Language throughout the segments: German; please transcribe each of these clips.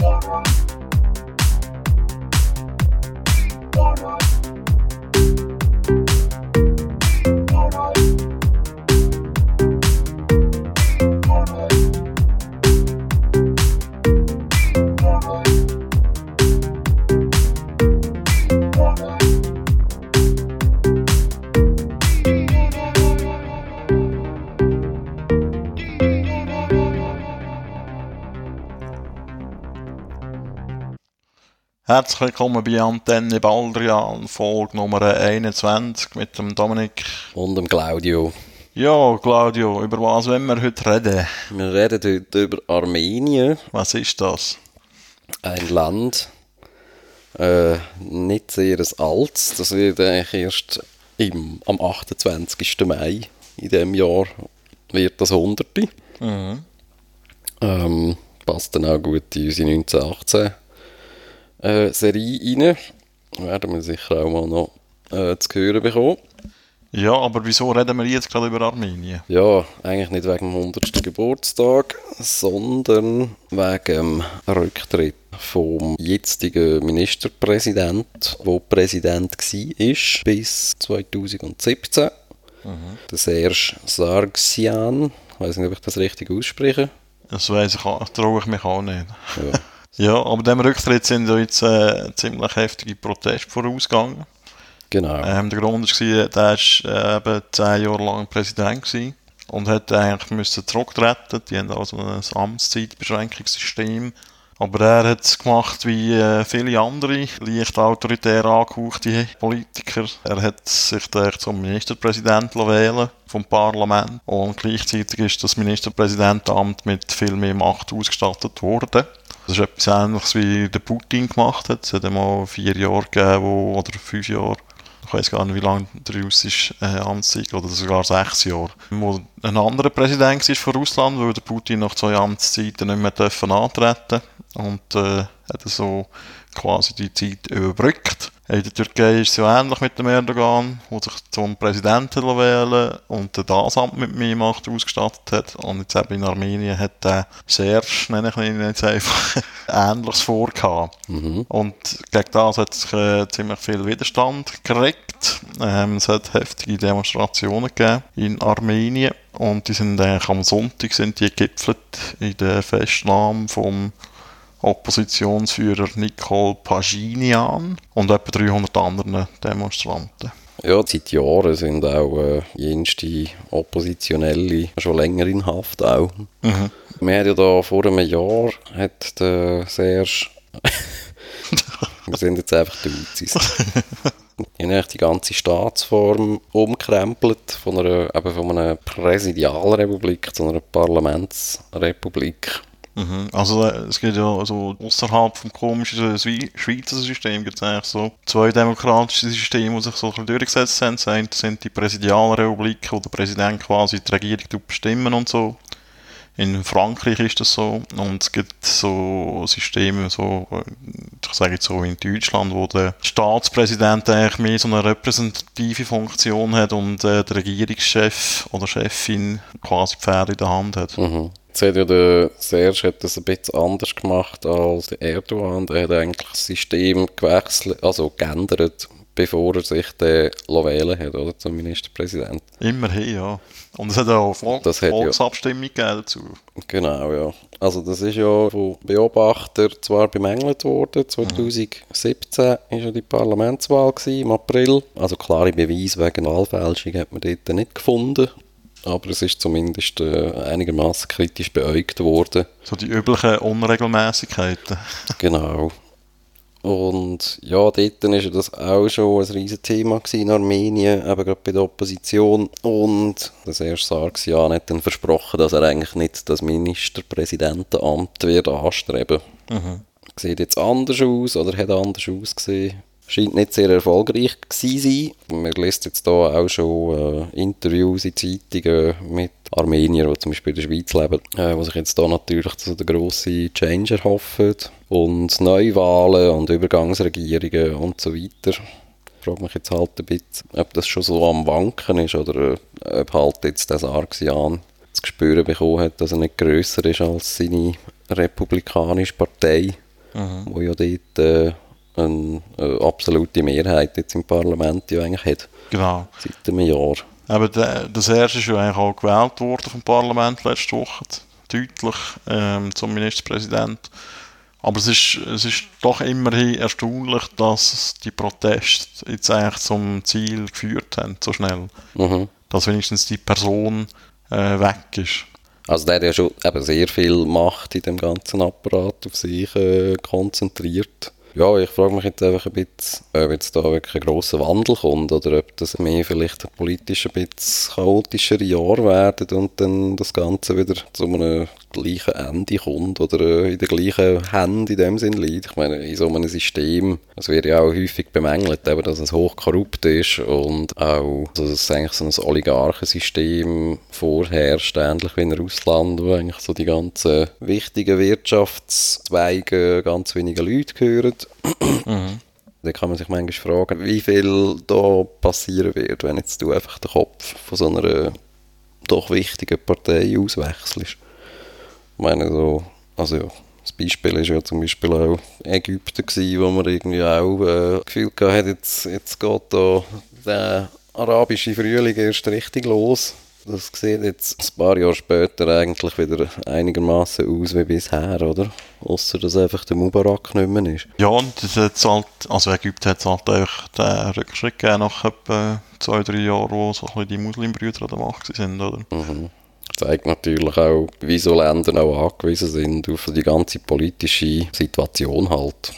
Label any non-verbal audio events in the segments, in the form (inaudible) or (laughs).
Música Herzlich willkommen bei Antenne Baldrian, Folge Nummer 21 mit dem Dominik. Und dem Claudio. Ja, Claudio, über was wollen wir heute reden? Wir reden heute über Armenien. Was ist das? Ein Land, äh, nicht sehr altes. Das wird eigentlich erst im, am 28. Mai in diesem Jahr wird das Hunderte. Mhm. Ähm, passt dann auch gut in unsere 1918 äh, Serie rein. Werden wir sicher auch mal noch äh, zu hören bekommen. Ja, aber wieso reden wir jetzt gerade über Armenien? Ja, eigentlich nicht wegen dem 100. Geburtstag, sondern wegen dem Rücktritt vom jetzigen Ministerpräsident, der Präsident war bis 2017. Mhm. Der Serge Sargsyan. Ich weiß nicht, ob ich das richtig ausspreche. Das weiss ich, auch- traue ich mich auch nicht. Ja. (laughs) Ja, aber dem Rücktritt sind jetzt äh, ziemlich heftige Proteste vorausgegangen. Genau. Ähm, der Grund war, der war äh, eben zehn Jahre lang Präsident gewesen und hat eigentlich müssen zurücktreten. Die haben also ein Amtszeitbeschränkungssystem. Aber er hat es gemacht wie äh, viele andere, leicht autoritär angehauchte Politiker. Er hat sich dann zum Ministerpräsident wählen vom Parlament und gleichzeitig ist das Ministerpräsidentenamt mit viel mehr Macht ausgestattet worden. Das ist etwas Ähnliches wie der Putin gemacht hat. Es hat einmal vier Jahre gegeben, wo, oder fünf Jahre, ich weiß gar nicht, wie lange der russische äh, Amtszeit oder sogar sechs Jahre. Wo ein anderer Präsident war von Russland, weil der Putin nach zwei Amtszeiten nicht mehr dürfen antreten und äh, hat so quasi die Zeit überbrückt. In der Türkei ist es ja ähnlich mit dem Erdogan, der sich zum Präsidenten wählen und das Amt mit mehr Macht ausgestattet hat. Und jetzt eben in Armenien hat der Serge, nenne ich ihn jetzt einfach, Ähnliches vorgehabt. Und gegen das hat sich äh, ziemlich viel Widerstand gekriegt. Ähm, es hat heftige Demonstrationen gegeben in Armenien. Und die sind eigentlich am Sonntag sind die gegipfelt in der Festnahme vom Oppositionsführer Nikol Paginian und etwa 300 anderen Demonstranten. Ja, seit Jahren sind auch äh, jenste Oppositionelle schon länger in Haft auch. Wir haben ja da vor einem Jahr hat der Serge (laughs) wir sind jetzt einfach die Uzis. Die ganze Staatsform umkrempelt von einer, eben von einer Präsidialrepublik zu einer Parlamentsrepublik. Mhm. Also äh, es gibt ja also außerhalb vom komischen Schweizer System gibt es eigentlich so zwei demokratische Systeme, die sich so ein durchgesetzt haben. Das sind die Präsidialrepublik, wo der Präsident quasi die Regierung bestimmen und so. In Frankreich ist das so. Und es gibt so Systeme, so, ich sage jetzt so in Deutschland, wo der Staatspräsident eigentlich mehr so eine repräsentative Funktion hat und äh, der Regierungschef oder Chefin quasi Pferde in der Hand hat. Mhm. Jetzt hat ja der Serge hat das ein bisschen anders gemacht als der Erdogan. Der hat eigentlich das System gewechselt, also geändert, bevor er sich den wählen hat, oder, zum Ministerpräsident. Immerhin, ja. Und es hat auch Vol Das hat ja- Volksabstimmung gegeben dazu. Genau, ja. Also das ist ja von Beobachtern zwar bemängelt worden. 2017 war ja die Parlamentswahl gewesen, im April. Also klare Beweise wegen Wahlfälschung hat man dort nicht gefunden. Aber es ist zumindest äh, einigermaßen kritisch beäugt worden. So die üblichen Unregelmäßigkeiten. Genau. Und ja, dort war ja das auch schon ein riesiges Thema in Armenien, eben gerade bei der Opposition. Und der Serge Sargsyan hat dann versprochen, dass er eigentlich nicht das Ministerpräsidentenamt wird anstreben. Sieht jetzt anders aus oder hat anders ausgesehen. Scheint nicht sehr erfolgreich gewesen sein. Man liest jetzt da auch schon äh, Interviews in Zeitungen mit Armeniern, die zum Beispiel in der Schweiz leben, äh, die sich jetzt da natürlich so den grossen Change erhoffen. Und Neuwahlen und Übergangsregierungen und so weiter. Ich frage mich jetzt halt ein bisschen, ob das schon so am Wanken ist oder äh, ob halt jetzt der Sargsyan das Gespür bekommen hat, dass er nicht grösser ist als seine republikanische Partei. mhm. wo ja dort äh, eine, absolute Mehrheit jetzt im Parlament ja eigentlich hat. Genau. Seit einem Jahr. Aber der, das erste ist ja eigentlich auch gewählt worden vom Parlament letzte Woche, deutlich ähm, zum Ministerpräsident. Aber es ist, es ist doch immerhin erstaunlich, dass die Proteste jetzt eigentlich zum Ziel geführt haben, so schnell. Mhm. Dass wenigstens die Person äh, weg ist. Also der hat ja schon eben sehr viel Macht in dem ganzen Apparat auf sich äh, konzentriert. Ja, ich frage mich jetzt einfach ein bisschen, ob jetzt da wirklich ein grosser Wandel kommt oder ob das mehr vielleicht politisch ein bisschen chaotischer Jahr werden und dann das Ganze wieder zu einem gleichen Ende kommt oder äh, in der gleichen Hand in dem Sinn liegt. Ich meine, in so einem System, es wird ja auch häufig bemängelt, eben, dass es hochkorrupt ist und auch, dass es eigentlich so ein Oligarchensystem vorherrscht, ähnlich wie in Russland, wo eigentlich so die ganzen wichtigen Wirtschaftszweige ganz wenige Leute gehören. Mhm. Da kann man sich manchmal fragen, wie viel da passieren wird, wenn jetzt du einfach den Kopf von so einer doch wichtigen Partei auswechselst. Ich meine, so, also ja, das Beispiel ist ja zum Beispiel auch Ägypten gewesen, wo man irgendwie auch äh, Gefühl gehabt hat, jetzt, jetzt geht da der arabische Frühling erst richtig los. Das sieht jetzt ein paar Jahre später eigentlich wieder einigermaßen aus wie bisher, oder? Außer dass einfach der Mubarak nicht mehr ist. Ja, und das hat halt, also Ägypten hat halt einfach den Rückschritt gegeben nach etwa zwei, drei Jahren, wo so ein bisschen die Muslimbrüder an der Macht sind, oder? Mhm zeigt natürlich auch, wie so Länder auch angewiesen sind auf die ganze politische Situation halt.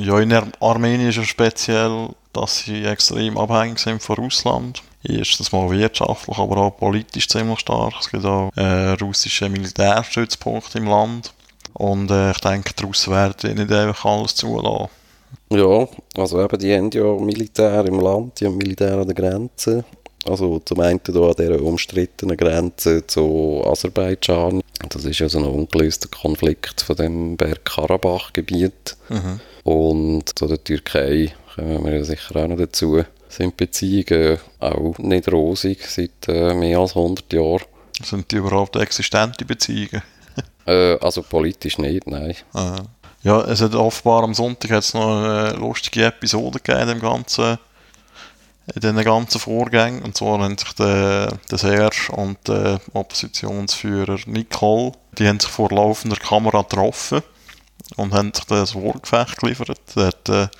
Ja, in Armenien ist es speziell, dass sie extrem abhängig sind von Russland. Erstens mal wirtschaftlich, aber auch politisch ziemlich stark. Es gibt auch äh, russische Militärstützpunkte im Land. Und äh, ich denke, die Russen werden nicht einfach alles zulassen. Ja, also eben, die haben ja Militär im Land, die haben Militär an der Grenze. Also zum einen hier an dieser umstrittenen Grenze zu Aserbaidschan. Das ist ja so ein ungelöster Konflikt von dem Bergkarabach-Gebiet. Mhm. Und zu der Türkei kommen wir ja sicher auch noch dazu. Sind Beziehungen auch nicht rosig seit äh, mehr als 100 Jahren. Sind die überhaupt existente Beziehungen? (laughs) äh, also politisch nicht, nein. Aha. Ja, es hat offenbar am Sonntag hat's noch eine lustige Episode gegeben in dem ganzen in diesen ganzen Vorgängen. Und zwar haben sich der, der Serge und der Oppositionsführer Nicole, die haben sich vor laufender Kamera getroffen und haben sich das Wortgefecht geliefert. Der hat der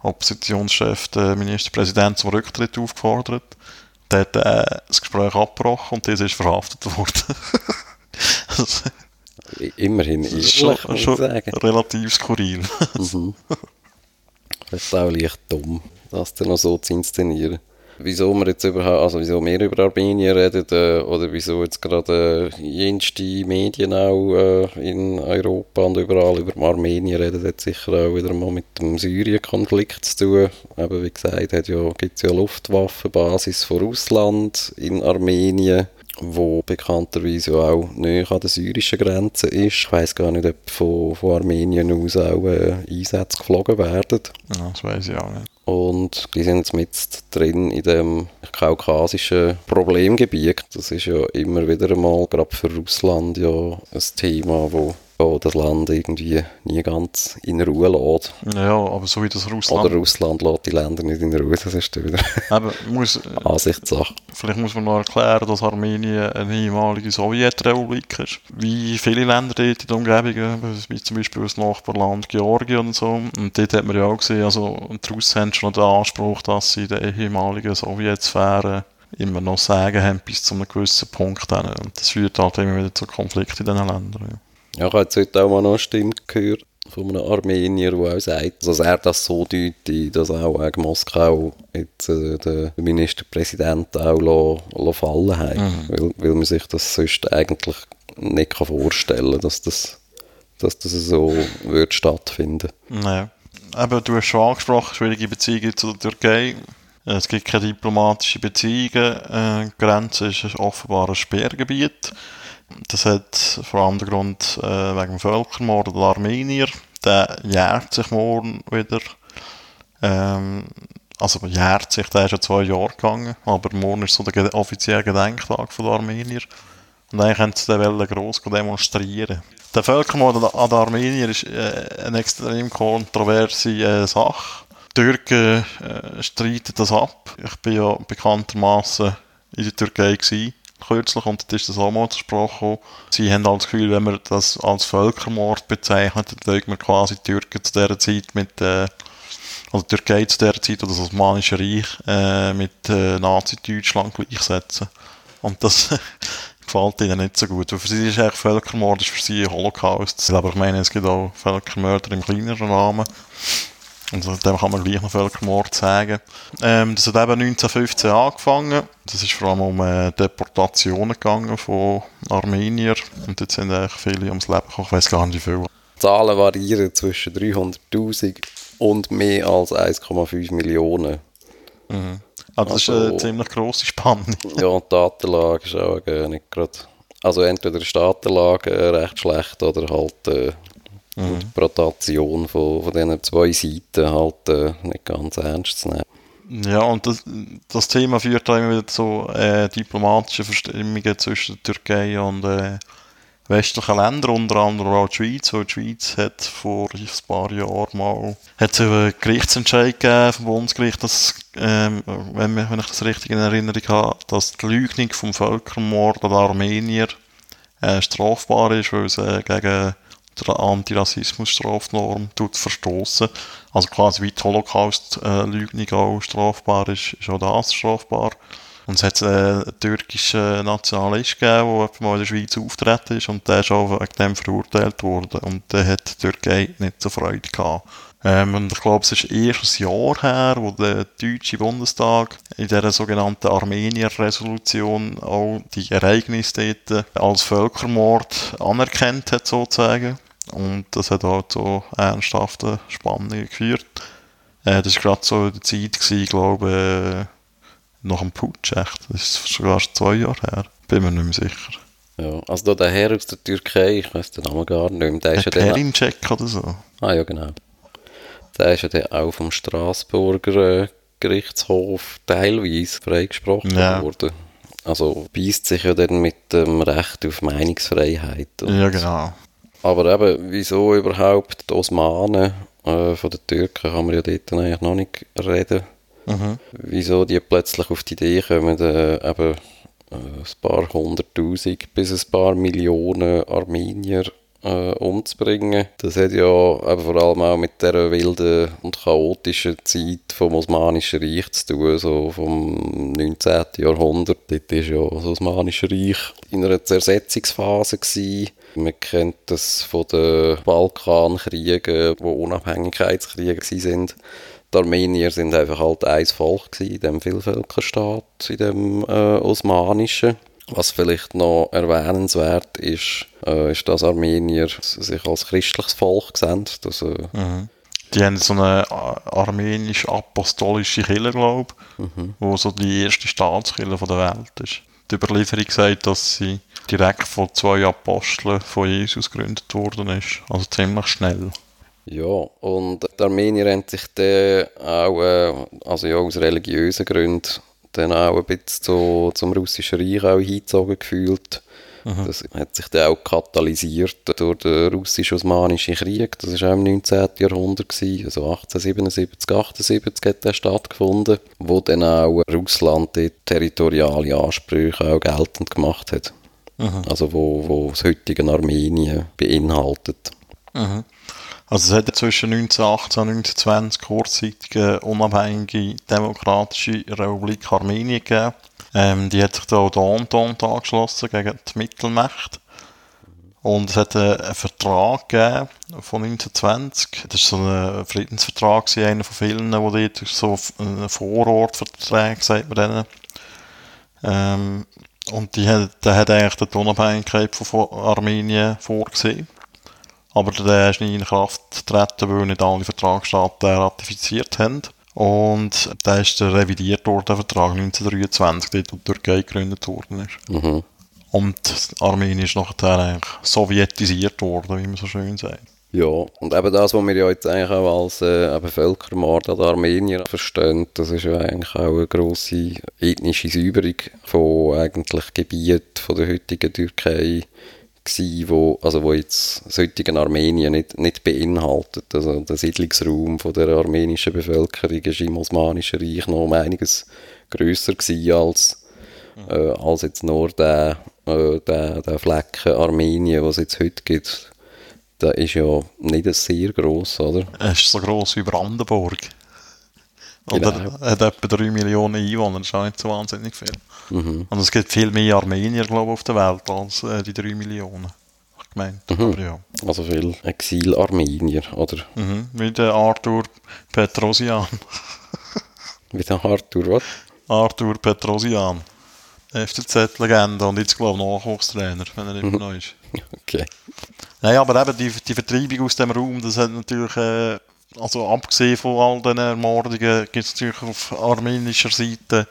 Oppositionschef, der Ministerpräsident, zum Rücktritt aufgefordert. Der hat äh, das Gespräch abgebrochen und dieser ist verhaftet worden. (laughs) Immerhin ehrlich, schon, schon sagen. relativ skurril. mhm. (laughs) Das ist auch leicht dumm das dann noch so zu inszenieren. Wieso wir jetzt überhaupt, also wieso wir über Armenien reden äh, oder wieso jetzt gerade äh, jenste Medien auch äh, in Europa und überall über Armenien reden, hat sicher auch wieder mal mit dem Syrien-Konflikt zu tun. Eben wie gesagt, ja, gibt es ja Luftwaffenbasis von Russland in Armenien wo bekannterweise auch näher an der syrischen Grenze ist. Ich weiß gar nicht, ob von, von Armenien aus auch äh, Einsätze geflogen werden. Ja, das weiß ich auch nicht. Und die sind jetzt mit drin in dem kaukasischen Problemgebiet. Das ist ja immer wieder einmal, gerade für Russland, ja ein Thema, wo wo das Land irgendwie nie ganz in Ruhe lässt. Ja, aber so wie das Russland... Oder Russland lässt die Länder nicht in Ruhe, das ist wieder (laughs) aber muss, Ansichtssache. Vielleicht muss man noch erklären, dass Armenien eine ehemalige Sowjetrepublik ist. Wie viele Länder dort in der Umgebung, wie zum Beispiel das Nachbarland Georgien und so. Und dort hat man ja auch gesehen, also die Russen haben schon den Anspruch, dass sie in der ehemaligen Sowjetsphäre immer noch Sagen haben bis zu einem gewissen Punkt. Und das führt halt immer wieder zu Konflikten in diesen Ländern. Ja. Ja, ich habe jetzt heute auch mal noch eine Stimme gehört von einem Armenier, der auch sagt, dass er das so deutet, dass auch äh, Moskau jetzt äh, den Ministerpräsidenten auch lo, fallen hat. Mhm. Weil, weil man sich das sonst eigentlich nicht kann vorstellen kann, dass das, dass das so wird stattfinden Naja. Aber du hast schon angesprochen, schwierige Beziehungen zur Türkei. Es gibt keine diplomatischen Beziehungen. Äh, die Grenze ist offenbar ein Sperrgebiet. Das hat vor allem den Grund äh, wegen dem Völkermord der Armenier. Der jährt sich morgen wieder. Ähm, also jährt sich, der ist ja zwei Jahre gegangen, aber morgen ist so der offizielle Gedenktag der Armenier. Und eigentlich haben sie den gross demonstrieren Der Völkermord an den Armenier ist äh, eine extrem kontroverse äh, Sache. Die Türken äh, streiten das ab. Ich bin ja bekanntermaßen in der Türkei gewesen, kürzlich und dort ist das auch mal zur Sprache gekommen. Sie haben halt das Gefühl, wenn man das als Völkermord bezeichnet, dann legt man quasi die Türken zu dieser Zeit mit, äh, also die Türkei zu dieser Zeit oder das Osmanische Reich äh, mit äh, Nazi-Deutschland gleichsetzen. Und das (laughs) gefällt ihnen nicht so gut. Weil für sie ist eigentlich Völkermord ist für sie ein Holocaust. Aber ich meine, es gibt auch Völkermörder im kleineren Rahmen. Und dem kann man gleich noch Völkermord sagen. Ähm, das hat eben 1915 angefangen. Das ist vor allem um äh, Deportationen gegangen von Armeniern. Und dort sind eigentlich viele ums Leben gekommen. Ich weiß gar nicht wie viele. Die Zahlen variieren zwischen 300'000 und mehr als 1,5 Millionen. Mhm. Also das ist eine Also- ziemlich grosse Spanne. (laughs) Ja, die Datenlage ist auch äh, nicht gerade... Also entweder ist die Datenlage äh, recht schlecht oder halt äh, die Interpretation von, von diesen zwei Seiten halt äh, nicht ganz ernst zu nehmen. Ja, und das, das Thema führt auch immer wieder zu äh, diplomatischen Verstimmungen zwischen der Türkei und äh, westlichen Ländern, unter anderem auch die Schweiz. Weil die Schweiz hat vor ein paar Jahren mal hat es einen Gerichtsentscheid gegeben vom Bundesgericht, dass, ähm, wenn, wenn ich das richtig in Erinnerung habe, dass die Leugnung vom Völkermord an Armenier äh, strafbar ist, weil es äh, gegen die Antirassismus-Strafnorm verstoßen. Also quasi wie die Holocaust-Leugnung auch strafbar ist, ist auch das strafbar. Und es hat äh, einen türkischen Nationalist gegeben, der mal in der Schweiz auftreten ist und der ist auch wegen dem verurteilt worden. Und der hat die Türkei nicht so Freude gehabt. Ähm, und ich glaube, es ist erst ein Jahr her, wo der deutsche Bundestag in dieser sogenannten Armenier-Resolution auch die Ereignisse dort als Völkermord anerkannt hat, sozusagen. Und das hat auch zu ernsthaften Spannungen geführt. Äh, das war gerade so in der Zeit, gewesen, glaube äh, nach dem Putsch, echt. Das ist sogar schon zwei Jahre her. Bin mir nicht mehr sicher. Ja, also da der Herr aus der Türkei, ich weiß den Namen gar nicht mehr, der ist ja dann... Oder so. Ah ja, genau. Der ist ja dann auch vom Straßburger äh, Gerichtshof teilweise freigesprochen Ja. worden. Also beißt sich ja dann mit dem Recht auf Meinungsfreiheit. Ja, genau. Aber eben, wieso überhaupt die Osmanen äh, von den Türken kann man ja dort eigentlich noch nicht reden. Mhm. Wieso die plötzlich auf die Idee kommen, äh, eben äh, ein paar hunderttausend bis ein paar Millionen Armenier äh, umzubringen. Das hat ja eben vor allem auch mit der wilden und chaotischen Zeit vom Osmanischen Reich zu tun, so vom 19. Jahrhundert. Dort war ja das Osmanische Reich in einer Zersetzungsphase. Gewesen. Man kennt das von den Balkankriegen, die Unabhängigkeitskriege waren. Die Armenier sind einfach halt ein Volk gewesen in dem Vielvölkerstaat, in dem äh, Osmanischen. Was vielleicht noch erwähnenswert ist, äh, ist, dass Armenier sich als christliches Volk sehen. Das, äh, Die haben so eine äh, armenisch-apostolische Kirche, glaube ich, wo so die erste Staatskirche der Welt ist. Die Überlieferung sagt, dass sie direkt von zwei Aposteln von Jesus gegründet worden ist. Also ziemlich schnell. Ja, und die Armenier haben sich dann auch, äh, also ja, aus religiösen Gründen, dann auch ein bisschen zu, zum Russischen Reich auch hingezogen gefühlt. Das hat sich dann auch katalysiert durch den russisch-osmanischen Krieg. Das war auch im 19. Jahrhundert, gewesen, also 1877, 78 hat der stattgefunden, wo dann auch Russland dort territoriale Ansprüche auch geltend gemacht hat. Also wo, wo das heutige Armenien beinhaltet. Also es hat zwischen 1918 und 1920 kurzzeitig eine unabhängige demokratische Republik Armenien gegeben. Ähm, die hat sich da auch der Entente angeschlossen gegen die Mittelmächte. Und es hat einen Vertrag gegeben von 1920. Das war so ein Friedensvertrag, einer von vielen, wo dort so ein Vorortvertrag, sagt man denen. Ähm, und die hat, der hat eigentlich die Unabhängigkeit von Armenien vorgesehen. Aber der ist nie in Kraft getreten, weil nicht alle Vertragsstaaten ratifiziert haben. Und der ist dann revidiert worden, der Vertrag 1923, dort wo die Türkei gegründet worden ist. Mhm. Und Armenien ist nachher eigentlich sowjetisiert worden, wie man so schön sagt. Ja, und eben das, was wir ja jetzt eigentlich auch als äh, Völkermord an Armenier verstehen, das ist ja eigentlich auch eine grosse ethnische Säuberung von eigentlich Gebieten von der heutigen Türkei gewesen, wo, also wo jetzt das heutige Armenien nicht, nicht beinhaltet. Also der Siedlungsraum von der armenischen Bevölkerung ist im Osmanischen Reich noch um einiges grösser gewesen als, äh, als jetzt nur der, äh, der, der Flecken Armenien, was es jetzt heute gibt. Der ist ja nicht sehr gross, oder? Es ist so gross wie Brandenburg. Und Genau. er hat etwa 3 Millionen Einwohner, das ist auch nicht so wahnsinnig viel. Mhm. Und es gibt viel mehr Armenier, glaube ich, auf der Welt als äh, die 3 Millionen. Ich gemeint. Aber ja. Also viel Exil-Armenier, oder? Mhm. Wie der Arthur Petrosian. (laughs) Wie der Arthur, was? Arthur Petrosian. FCZ-Legende und jetzt, glaube ich, Nachwuchstrainer, wenn er immer noch ist. Okay. Nein, aber eben die, die Vertreibung aus dem Raum, das hat natürlich, äh, also abgesehen von all diesen Ermordungen, gibt es natürlich auf armenischer Seite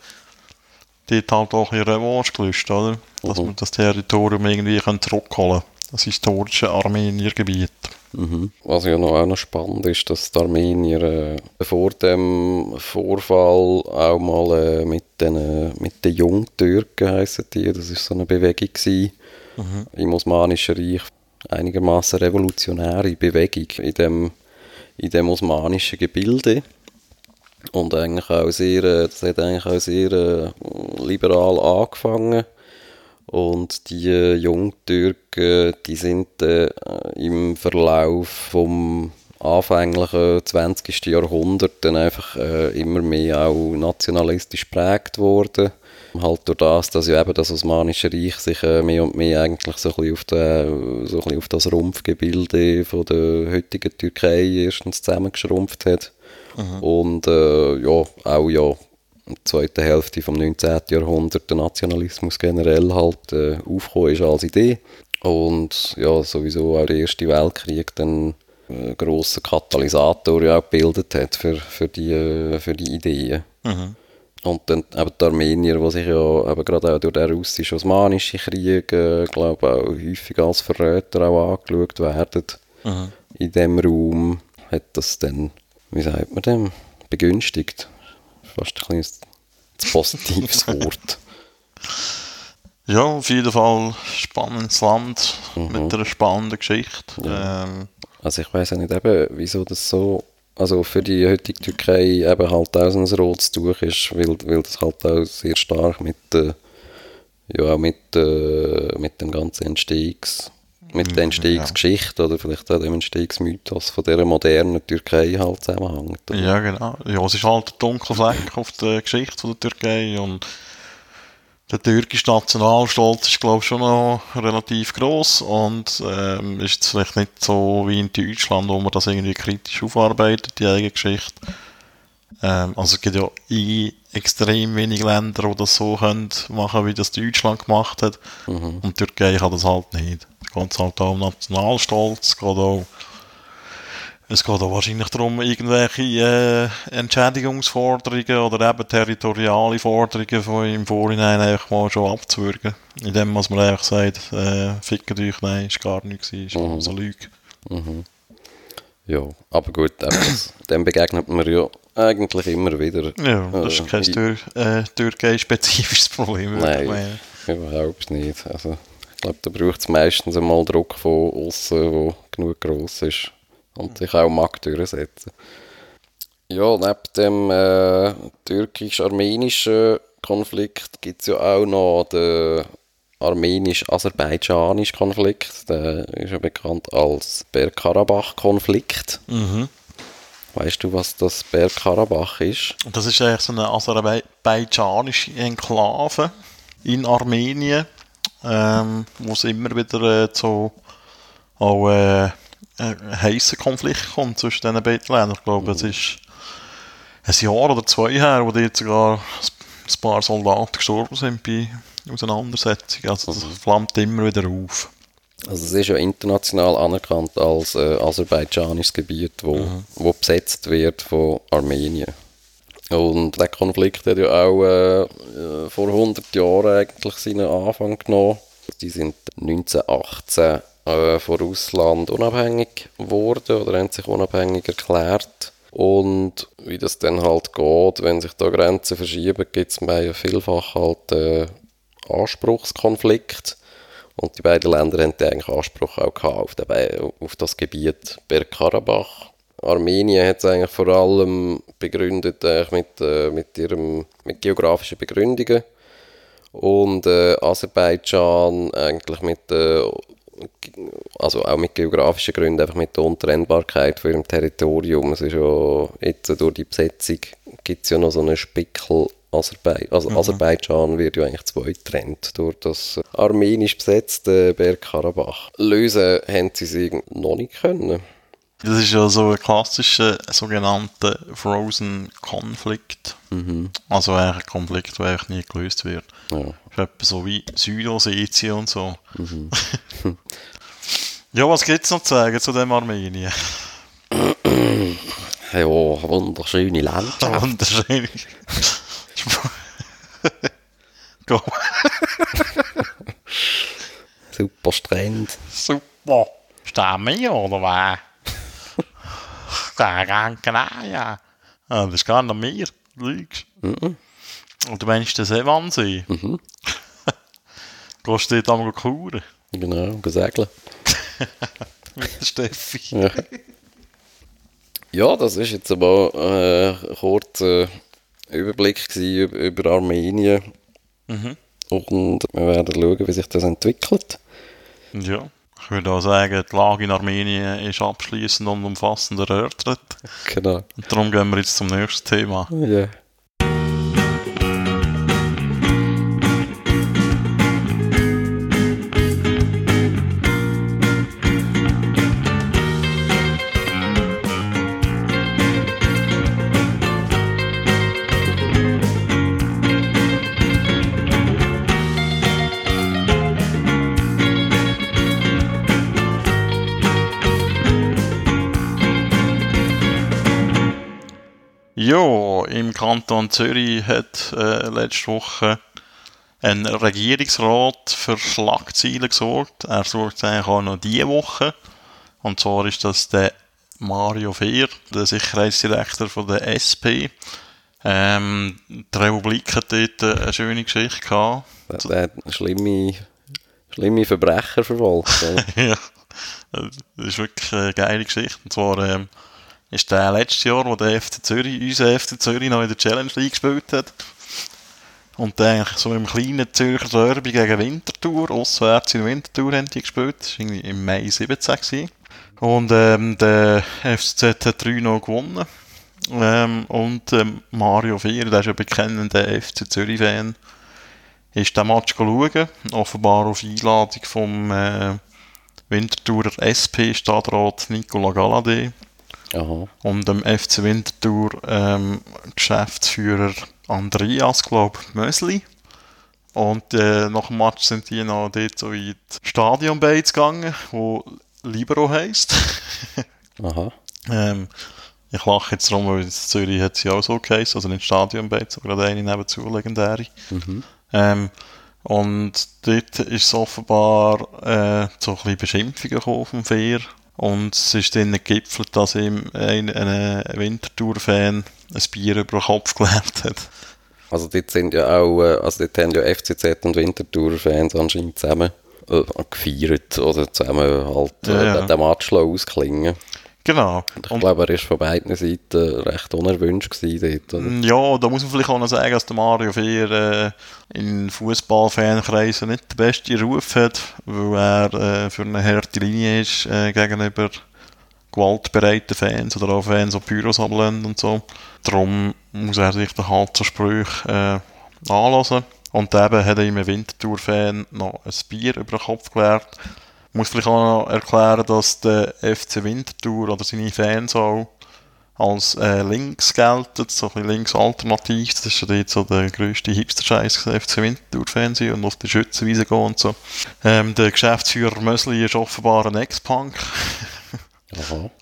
dort halt auch ein Revanche gelöst, oder? Dass Mhm. man das Territorium irgendwie können zurückholen kann. Das historische Armeniergebiet. Mhm. Was ja noch, auch noch spannend ist, dass die Armenier äh, vor dem Vorfall auch mal äh, mit den, äh, mit den Jungtürken heissen die, das ist so eine Bewegung gewesen, im Osmanischen Reich, einigermaßen revolutionäre Bewegung in dem, in dem osmanischen Gebilde. Und eigentlich auch sehr, äh, das hat eigentlich auch sehr äh, liberal angefangen. Und die äh, Jungtürken, die sind äh, im Verlauf vom anfänglichen 20. Jahrhundert dann einfach äh, immer mehr auch nationalistisch geprägt worden. Halt durch das, dass ja eben das Osmanische Reich sich äh, mehr und mehr eigentlich so ein bisschen auf, den, so ein bisschen auf das Rumpfgebilde von der heutigen Türkei erstens zusammengeschrumpft hat. Und äh, ja, auch ja in der zweiten Hälfte vom 19. Jahrhundert der Nationalismus generell halt äh, aufgekommen ist als Idee. Und ja, sowieso auch der Erste Weltkrieg dann äh, grossen Katalysator ja auch gebildet hat für, für, die, äh, für die Ideen. Mhm. Und dann eben die Armenier, die sich ja eben gerade auch durch den russisch-osmanischen Krieg, äh, glaube auch häufig als Verräter auch angeschaut werden, Mhm. in dem Raum hat das dann, wie sagt man dem, begünstigt. Fast ein kleines positives (laughs) Wort. Ja, auf jeden Fall spannendes Land Mhm. mit einer spannenden Geschichte. Ähm, Also ich weiß auch nicht eben, wieso das so, also für die heutige Türkei eben halt auch ein rotes Tuch ist, weil, weil das halt auch sehr stark mit, äh, ja mit, äh, mit dem ganzen Entstehungs, mit der Entstehungsgeschichte oder vielleicht auch dem Entstehungsmythos von dieser modernen Türkei halt zusammenhängt. oder? Ja, genau. Ja, es ist halt ein dunkler Fleck auf der Geschichte von der Türkei und der türkische Nationalstolz ist, glaube ich, schon noch relativ groß und ähm, ist vielleicht nicht so wie in Deutschland, wo man das irgendwie kritisch aufarbeitet, die eigene Geschichte. Ähm, also es gibt ja in extrem wenig Länder, die das so können machen, wie das Deutschland gemacht hat. Und die Türkei kann das halt nicht. Es halt auch um Nationalstolz, es geht auch es geht auch wahrscheinlich darum, irgendwelche äh, Entschädigungsforderungen oder eben territoriale Forderungen von im Vorhinein einfach mal schon abzuwürgen. Indem was man einfach sagt, äh, fickt euch, nein, ist gar nichts, ist mhm. so Lüge. Ja, aber gut, dem begegnet man ja eigentlich immer wieder. Ja, das ist Äh, kein äh, Türkei-spezifisches Problem. Nein, überhaupt nicht. Also, glaube, da braucht es meistens einmal Druck von außen, der genug gross ist und sich auch mag durchsetzen. Ja, neben dem äh, türkisch-armenischen Konflikt gibt es ja auch noch den armenisch-aserbaidschanischen Konflikt. Der ist ja bekannt als Bergkarabach-Konflikt. Mhm. Weißt du, was das Bergkarabach ist? Das ist eigentlich so eine aserbaidschanische Enklave in Armenien, ähm, wo es immer wieder äh, zu auch, äh, heissen Konflikt kommt zwischen diesen beiden Ländern. Ich glaube, es ist ein Jahr oder zwei her, wo dort sogar ein paar Soldaten gestorben sind bei Auseinandersetzungen. Also das flammt immer wieder auf. Also es ist ja international anerkannt als äh, aserbaidschanisches Gebiet, wo, wo besetzt wird von Armenien. Und der Konflikt hat ja auch äh, äh, vor 100 Jahren eigentlich seinen Anfang genommen. Die sind 1918 äh, von Russland unabhängig geworden oder haben sich unabhängig erklärt. Und wie das dann halt geht, wenn sich da Grenzen verschieben, gibt es ja vielfach halt äh, Anspruchskonflikte. Und die beiden Länder haben eigentlich Anspruch auch gehabt auf, den, auf das Gebiet Bergkarabach. Armenien hat es eigentlich vor allem begründet eigentlich mit, äh, mit, ihrem, mit geografischen Begründungen und äh, Aserbaidschan eigentlich mit äh, also auch mit geografischen Gründen, einfach mit der Untrennbarkeit von ihrem Territorium. Es ist ja jetzt durch die Besetzung gibt es ja noch so einen Spickel Aserbai also mhm. Aserbaidschan wird ja eigentlich zwei getrennt durch das armenisch besetzte Bergkarabach. Lösen haben sie sich noch nicht können. Das ist ja so ein klassischer sogenannter Frozen Konflikt. Mhm. Also ein Konflikt, der eigentlich nie gelöst wird. Ja. Ist etwa so wie Südossetien und so. Mhm. (laughs) ja, was gibt es noch zu sagen zu dem Armenien? ja, wunderschöne Landschaft. (laughs) Wunderschöne. Go. Super Strand. Super. Meer oder was? Gran Canaria. Ah, das ist gar nicht Meer. Du lügst. Mhm. Und du meinst den Seewannsee? Mhm. Gehst (laughs) du dort einmal kuren? Genau, segeln. Mit (laughs) Steffi. Ja. ja, das ist jetzt aber äh, ein kurzer Überblick über, über Armenien. Mhm. Und wir werden schauen, wie sich das entwickelt. Ja. Ich würde auch sagen, die Lage in Armenien ist abschließend und umfassend erörtert. Genau. Und darum gehen wir jetzt zum nächsten Thema. Ja. Yeah. Ja, im Kanton Zürich hat äh, letzte Woche ein Regierungsrat für Schlagzeilen gesorgt. Er sorgt eigentlich auch noch diese Woche. Und zwar ist das der Mario Fehr, der Sicherheitsdirektor von der SP. Ähm, die Republik hat dort eine schöne Geschichte gehabt. Der hat schlimme, schlimme Verbrecher verfolgt. (laughs) ja, das ist wirklich eine geile Geschichte. Und zwar ähm, ist der letztes Jahr, wo der FC Zürich, unser FC Zürich noch in der Challenge League gespielt hat. Und dann so im kleinen Zürcher Derby gegen Winterthur, auswärts in Winterthur haben die gespielt. Das war irgendwie im Mai 17 gewesen. Und ähm, der FCZ hat 3 noch gewonnen. Ähm, und ähm, Mario Vier, der ist ein bekennender FC Zürich-Fan, ist den Match schauen, offenbar auf Einladung vom äh, Winterthurer SP-Stadtrat Nicola Galladay. Aha. Und dem FC Winterthur ähm, Geschäftsführer Andreas, glaube ich, Mösli. Und äh, nach dem Match sind die noch dort so in die Stadionbeiz gegangen, wo Libero heisst. (laughs) Aha. Ähm, ich lache jetzt darum, weil in Zürich hat sie auch so geheißen, also nicht Stadionbeiz, aber gerade eine nebenzu, legendäre. Mhm. Ähm, und dort ist es offenbar äh, so ein bisschen Beschimpfungen gekommen vom Fair und es ist dann gegipfelt, dass ihm ein, ein Wintertour-Fan ein Bier über den Kopf geleert hat. Also dort sind ja auch, äh, also dort haben ja FCZ und Wintertour-Fans anscheinend zusammen äh, gefeiert oder zusammen halt äh, ja, ja. den Match ausklingen Genau. Und ich glaube, er war von beiden Seiten recht unerwünscht dort, oder? Ja, da muss man vielleicht auch noch sagen, dass der Mario Fehr äh, in Fußballfankreisen nicht den besten Ruf hat, weil er äh, für eine harte Linie ist äh, gegenüber gewaltbereiten Fans oder auch Fans, die Pyros ablehnen und so. Darum muss er sich dann halt so Sprüche äh, anlassen. Und eben hat er ihm ein Wintertour-Fan noch ein Bier über den Kopf gelehrt muss vielleicht auch noch erklären, dass der FC Winterthur oder seine Fans auch als äh, links gelten, so ein links alternativ. Das ist ja jetzt so der grösste Hipster-Scheiß, FC Winterthur-Fans und auf die Schützenwiese gehen und so. Ähm, der Geschäftsführer Mösli ist offenbar ein Ex-Punk.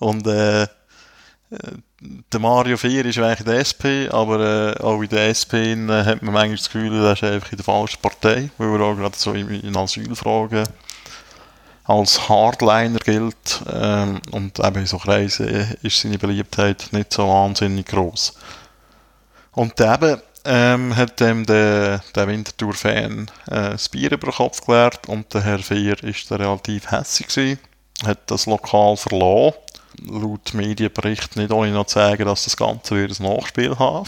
und äh, äh, der Mario Fehr ist eigentlich der SP, aber äh, auch in der SP in, äh, hat man manchmal das Gefühl, er ist einfach in der falschen Partei, weil er auch gerade so in, in Asylfragen als Hardliner gilt ähm, und eben in so Kreisen ist seine Beliebtheit nicht so wahnsinnig groß. Und eben ähm, hat dem der, der Winterthur-Fan äh, das Bier über den Kopf geleert und der Herr Fehr ist da relativ hässlich gewesen, hat das Lokal verloren. Laut Medienbericht nicht ohne noch zu sagen, dass das Ganze wieder ein Nachspiel haben.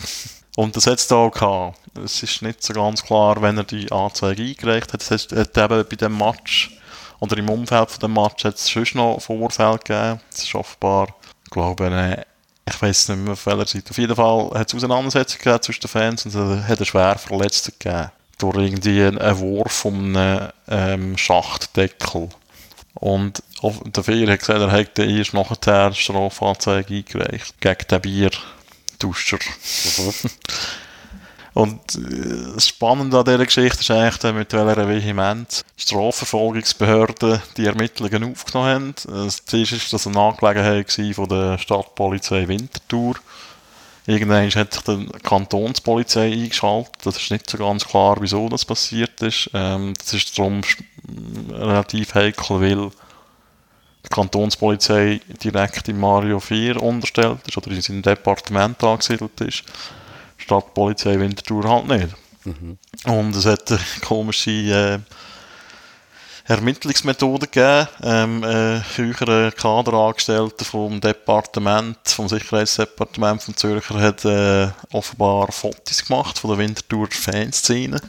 Und das hat es da auch gehabt. Es ist nicht so ganz klar, wenn er die Anzeige eingereicht hat. Es hat eben bei dem Match oder im Umfeld von dem Match hat es schon noch Vorfälle gegeben. Es ist offenbar, ich glaube, ich weiß nicht mehr, auf welcher Seite. Auf jeden Fall hat es Auseinandersetzungen zwischen den Fans und es hat einen schwer Verletzten gegeben. Durch irgendwie einen Wurf um einen ähm, Schachtdeckel. Und der Feier hat gesagt, er hätte erst nachher Strafanzeige eingereicht gegen den Biertauscher. Mhm. Und äh, das Spannende an dieser Geschichte ist eigentlich, mit welcher Vehemenz Strafverfolgungsbehörden die Ermittlungen aufgenommen haben. Das ist das eine Angelegenheit von der Stadtpolizei Winterthur. Irgendwann hat sich die Kantonspolizei eingeschaltet. Das ist nicht so ganz klar, wieso das passiert ist. Ähm, das ist darum relativ heikel, weil die Kantonspolizei direkt in Mario 4 unterstellt ist oder in seinem Departement angesiedelt ist. Stadtpolizei Winterthur halt nicht. Mhm. Und es hat eine komische äh, Ermittlungsmethode gegeben. Ähm, äh, höhere Kaderangestellte vom Departement, vom Sicherheitsdepartement von Zürcher hat äh, offenbar Fotos gemacht von der Winterthur Fanszene.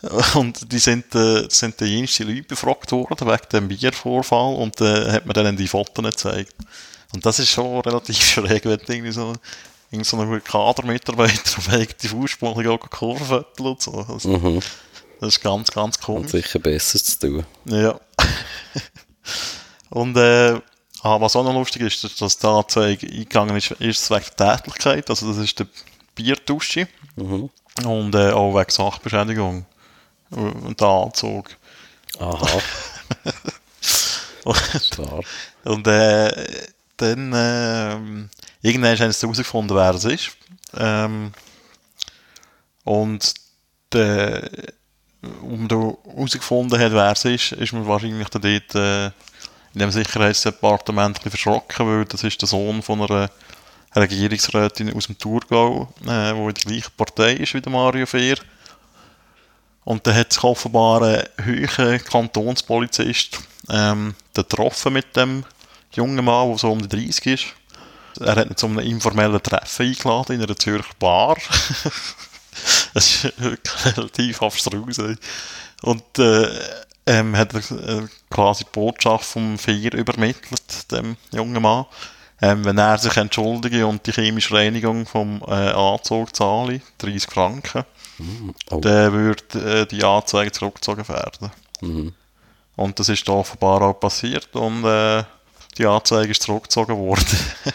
(laughs) Und die sind, äh, sind die jüngsten Leute befragt worden wegen dem Biervorfall und äh, hat man dann die Fotos gezeigt. Und das ist schon relativ (laughs) schräg, wenn du irgendwie so irgend so ein Kadermitarbeiter auf eigene Fußspuren auch Kurven und so. Also, mhm. Das ist ganz, ganz komisch. Und sicher besser zu tun. Ja. (laughs) und äh, ah, was auch noch lustig ist, ist dass die Anzeige eingegangen ist, ist wegen Tätigkeit. Also das ist der Biertusche. Mhm. Und äh, auch wegen Sachbeschädigung. Und der Anzug. Aha. (laughs) und, und äh, dann äh, irgendwann haben sie herausgefunden, wer es ist. Ähm, und der, um da herausgefunden hat, wer es ist, ist man wahrscheinlich dann dort äh, in dem Sicherheitsdepartement ein verschrocken, weil das ist der Sohn von einer Regierungsrätin aus dem Thurgau, äh, wo in der gleichen Partei ist wie der Mario Fehr. Und dann hat sich offenbar ein höherer Kantonspolizist ähm, getroffen mit dem jungen Mann, der so um die 30 ist. Er hat ihn zu einem informellen Treffen eingeladen in einer Zürcher Bar. (laughs) das ist relativ abstrus. Und äh, ähm, hat er quasi die Botschaft vom Vier übermittelt, dem jungen Mann. Ähm, wenn er sich entschuldige und die chemische Reinigung vom äh, Anzug zahle, 30 Franken, mm, oh. dann würde äh, die Anzeige zurückgezogen werden. Mhm. Und das ist offenbar auch passiert und äh, die Anzeige ist zurückgezogen worden. (laughs)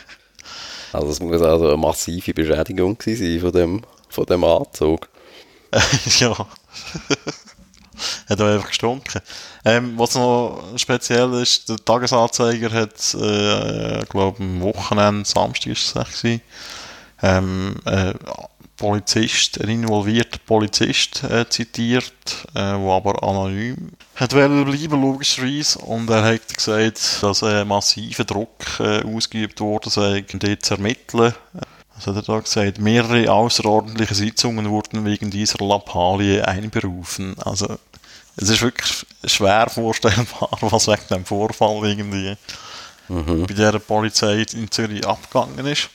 Also es muss also eine massive Beschädigung sein von dem, von dem Anzug. (laughs) ja. (laughs) hat auch einfach gestunken. Ähm, was noch speziell ist, der Tagesanzeiger hat, äh, glaube am Wochenende, Samstag ist es ähm, äh, Polizist, ein involvierter Polizist äh, zitiert, äh, der aber anonym hat bleiben logischerweise. Und er hat gesagt, dass ein massiver Druck äh, ausgeübt wurde sei, dort zu ermitteln. Was hat er da gesagt? Mehrere außerordentliche Sitzungen wurden wegen dieser Lappalie einberufen. Also, es ist wirklich schwer vorstellbar, (laughs) was wegen dem Vorfall irgendwie mhm. bei der Polizei in Zürich abgegangen ist.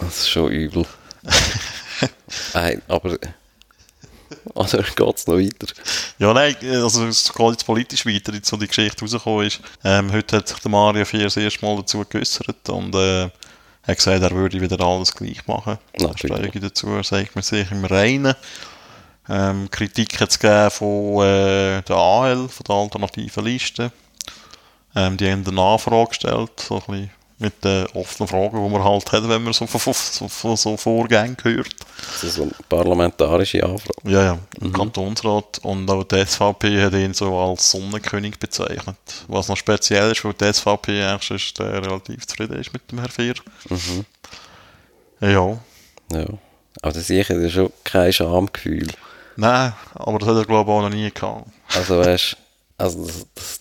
Das ist schon übel. (laughs) (laughs) Nein, aber. Oder geht es noch weiter? Ja, nein, also es geht jetzt politisch weiter, jetzt so die Geschichte rausgekommen ist. Ähm, heute hat sich der Mario Vier das erste Mal dazu geäußert und äh, hat gesagt, er würde wieder alles gleich machen. Natürlich. dazu, sagt man sich im Reinen. Ähm, Kritik hat es gegeben von äh, der AL, von der alternativen Liste. Ähm, die haben eine Nachfrage gestellt, so ein bisschen mit den offenen Fragen, die man halt hat, wenn man so von so, so, so Vorgängen hört. Das ist so eine parlamentarische Anfrage. Ja, ja, mhm. Kantonsrat. Und auch die SVP hat ihn so als Sonnenkönig bezeichnet. Was noch speziell ist, weil die SVP eigentlich ist, äh, relativ zufrieden ist mit dem Herr Fehr. Mhm. Ja. Ja. Aber das ist sicher schon kein Schamgefühl. Nein, aber das hat er glaube ich auch noch nie gehabt. Also weißt also das, das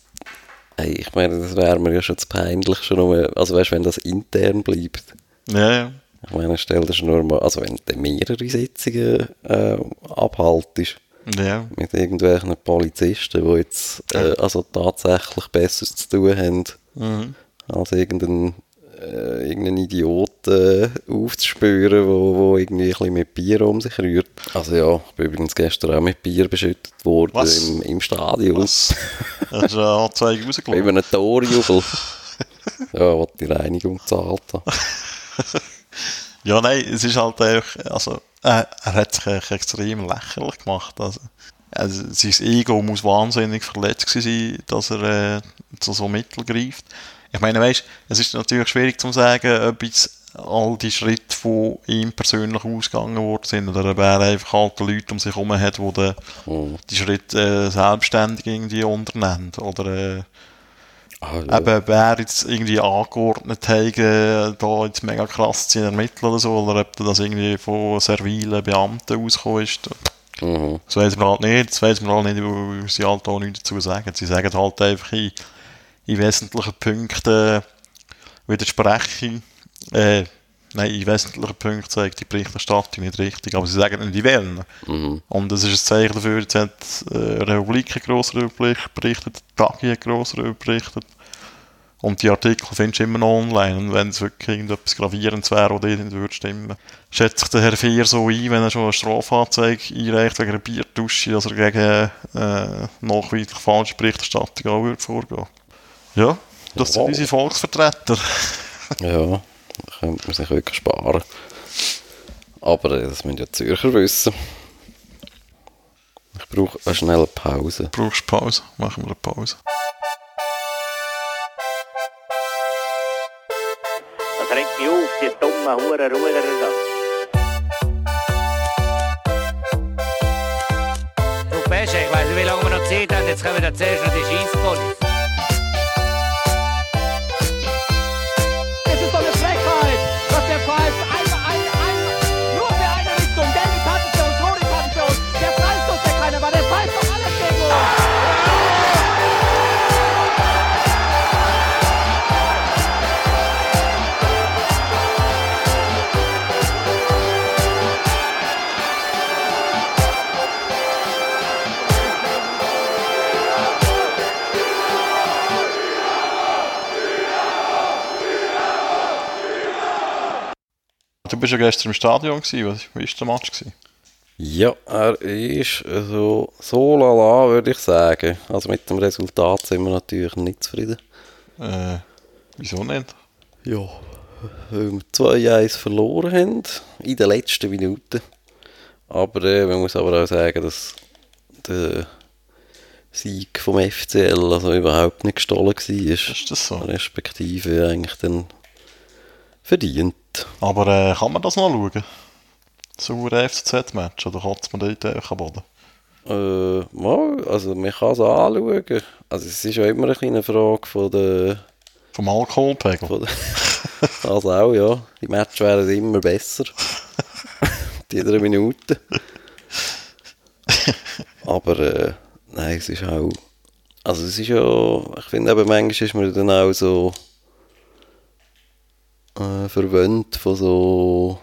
Hey, ich meine, das wäre mir ja schon zu peinlich, schon nur, also weißt, wenn das intern bleibt. Ja, ja. Ich meine, stell dir schon nur mal, also wenn du mehrere Sitzungen äh, abhaltest, Ja. mit irgendwelchen Polizisten, die jetzt äh, also tatsächlich Besseres zu tun haben, Mhm. als irgendein, äh, irgendein Idiot äh, aufzuspüren, wo, wo irgendwie ein bisschen mit Bier um sich rührt. Also ja, ich bin übrigens gestern auch mit Bier beschüttet worden Was? im, im Stadion. Was? Hast du eine Anzeige Bei rausgelassen? einem Torjubel. ja, wo die Reinigung gezahlt hat. Ja, nein, es ist halt einfach, also, äh, er hat sich extrem lächerlich gemacht. Also, also sein Ego muss wahnsinnig verletzt sein, dass er äh, zu so Mittel greift. Ich meine, weißt, es ist natürlich schwierig zu sagen, ob jetzt all die Schritte von ihm persönlich ausgegangen worden sind oder ob er einfach alte Leute um sich herum hat, die den, Mhm. die Schritte äh, selbstständig irgendwie unternehmen. Oder äh, Ah, ja. Eben, ob er jetzt irgendwie angeordnet hat, äh, da jetzt mega krass zu ermitteln oder so, oder ob das irgendwie von servilen Beamten ausgekommen ist. Mhm. Das weiss man halt nicht, das weiss man halt nicht, weil sie halt auch nichts dazu sagen. Sie sagen halt einfach in, in wesentlichen Punkten widerspreche äh, nein, in wesentlichen Punkten zeigt die Berichterstattung nicht richtig, aber sie sagen nicht in welchen. Mhm. Und das ist ein Zeichen dafür, jetzt hat äh, Republik einen grossen Überblick berichtet, Tagi einen grossen berichtet. Und die Artikel findest du immer noch online. Und wenn es wirklich irgendetwas Gravierendes wäre, oder nicht würde stimmen, schätzt sich der Herr Fehr so ein, wenn er schon eine Strafanzeige einreicht wegen einer Bierdusche, dass er gegen äh, nachweislich falsche Berichterstattung auch würde vorgehen. Ja, das sind unsere Volksvertreter. (laughs) Ja, da könnte man sich wirklich sparen. Aber äh, das müssen ja die Zürcher wissen. Ich brauche eine schnelle Pause. Brauchst du Pause? Machen wir eine Pause. Das regt mich auf, die dummen Huren Ruderer da. Du Pesche, ich weiss nicht, wie lange wir noch Zeit haben. Jetzt kommen wir zuerst noch die Scheisspolice. Bist ja gestern im Stadion gewesen. Was, wie war der Match? Gewesen? Ja, er ist so, so lala, würde ich sagen. Also mit dem Resultat sind wir natürlich nicht zufrieden. Äh, wieso nicht? Ja. Weil wir 2-1 verloren haben in den letzten Minuten. Aber äh, man muss aber auch sagen, dass der Sieg vom FCL also überhaupt nicht gestohlen war. Ist das so? Respektive eigentlich dann verdient. Aber äh, kann man das noch schauen? So ein FCZ-Match? Oder kotzt man dort einfach am Boden? Äh, mal, also man kann es anschauen. Also es ist ja immer eine kleine Frage von der... Vom Alkoholpegel? Von der (laughs) also auch, ja. Die Matches wären immer besser. (laughs) Die jeder Minute. Aber äh, nein, es ist auch... Also es ist ja... Ich finde eben, manchmal ist man dann auch so... Äh, verwöhnt von so...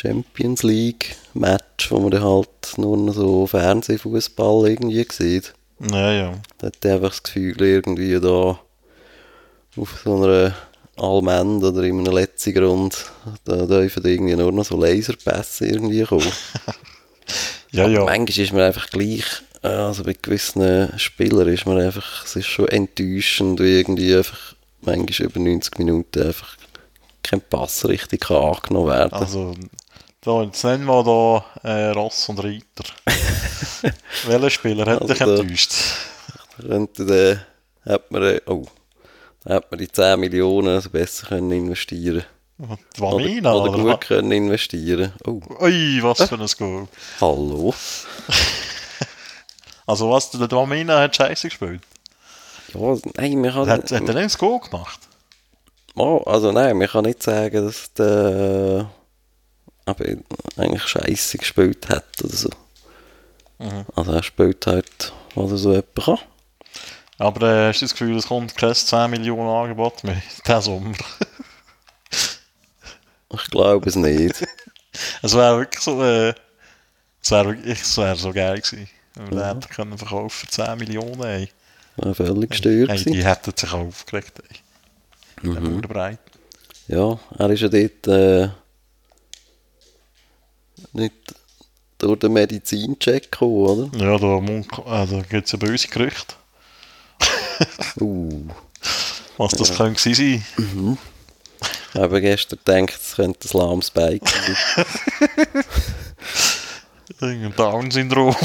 Champions League Match, wo man dann halt nur noch so Fernsehfußball irgendwie sieht. Ja, ja. Da hat einfach das Gefühl, irgendwie da auf so einer Allmend oder in einem letzten Grund, da dürfen irgendwie nur noch so Laserpässe irgendwie kommen. (laughs) Ja, ja. Manchmal ist man einfach gleich, äh, also bei gewissen Spielern ist man einfach, es ist schon enttäuschend, wie irgendwie einfach manchmal über 90 Minuten einfach kein Pass richtig kann angenommen werden Also, da, jetzt nennen wir da äh, Ross und Reiter. (laughs) Welcher Spieler hat Also dich enttäuscht? Könnte dann, hat man, äh, oh, da hat man die 10 Millionen also besser können investieren Die Wamina, oder, oder? oder gut können investieren. Oh, Ui, was für ein Goal. hallo. (laughs) Also was, der Wamina hat scheiße gespielt. Ja, nein, man kann, Hat, hat er nicht Goal gemacht? Oh, also nein, man kann nicht sagen, dass der aber eigentlich scheiße gespielt hat oder so. Also er spielt halt, was er so etwa kann. Aber äh, hast du das Gefühl, es kommt kein 10 Millionen Angebot mehr (laughs) diesen Sommer? Ich glaube es nicht. (laughs) Es wäre wirklich so, äh, es wäre wäre so geil gewesen. Wenn wir den hätten können verkaufen für 10 Millionen, ey. War völlig gestört. Hey, die hätten sich auch aufgeregt, ey. Mhm. Bauernbrei. Ja, er ist ja dort äh, nicht durch den Medizincheck gekommen, oder? Ja, da, äh, da gibt es ja böse Gerüchte. (laughs) Uh. Was das könnte gewesen sein. Ich habe gestern gedacht, es könnte ein lahmes Bein sein. (laughs) Irgendein Down-Syndrom.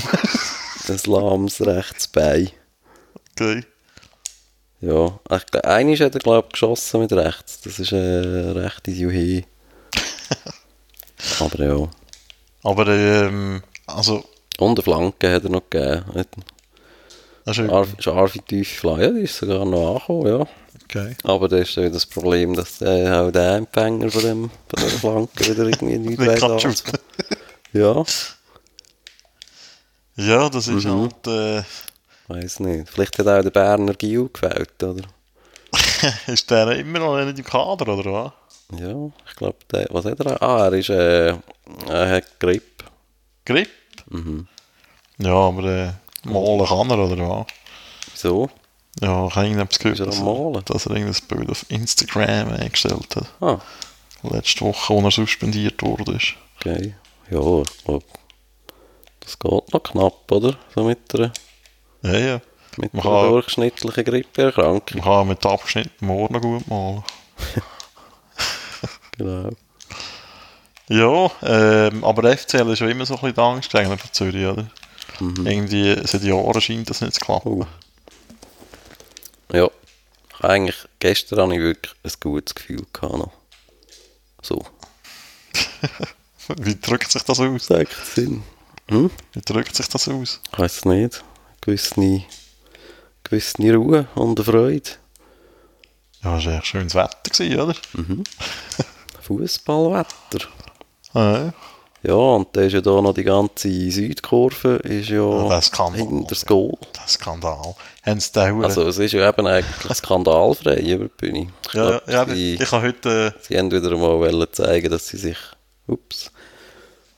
ein lahmes rechtes Bein. Okay. Ja, ich, gl- einmal hat er, glaube ich, geschossen mit rechts. Das ist eine rechte Juhe. Aber ja. Aber, ähm, also, Und eine Flanke hat er noch gegeben. Das ist Scharf, scharfe, tiefe Flanke. Ja, die ist sogar noch angekommen, ja. okay. Aber da ist ja das Problem, dass äh, auch der Empfänger von, dem, von der Flanke wieder irgendwie nicht (laughs) anfangen. shooten. Ja, Ja, das ist Mhm. halt, äh, weiß nicht. Vielleicht hat auch der Berner Gil gefällt, oder? (laughs) ist der immer noch nicht im Kader, oder was? Ja, ich glaube, der, was hat er? Ah, er ist, äh, er hat Grip. Grip? Mhm. Ja, aber, äh, malen kann er, oder was? Wieso? Ja, ich habe irgendetwas gehört, er dass, Malen? dass er irgendein Bild auf Instagram eingestellt hat. Ah, Letzte Woche, als er suspendiert wurde. Ist. okay. Ja, ich glaube, das geht noch knapp, oder? So mit einer, Ja, ja. mit Man einer durchschnittlichen Grippeerkrankung. Man kann mit abgeschnittenen Ohren gut malen. (laughs) Genau. Ja, ähm, aber FCL ist ja immer so ein bisschen die Angstgegner von Zürich, oder? Mhm. Irgendwie seit Jahren scheint das nicht zu klappen. Oh. Ja, eigentlich, gestern hatte ich wirklich ein gutes Gefühl gehabt noch. So, (laughs) Wie drückt sich das aus? sagt Sinn. Hm? Wie drückt sich das aus? Ich weiß es nicht. Gewisse, gewisse Ruhe und eine Freude. Ja, es war echt schönes Wetter, gewesen, oder? (laughs) Fußballwetter. Ja, Ja, und da ist ja da noch die ganze Südkurve, ist ja Ja, das kann hinter das Goal. das Skandal. Also es ist ja eben eigentlich (laughs) skandalfrei über die Bühne. Ich ja, glaub, ja, sie, ich habe heute... sie haben wieder mal zeigen, dass sie sich, ups,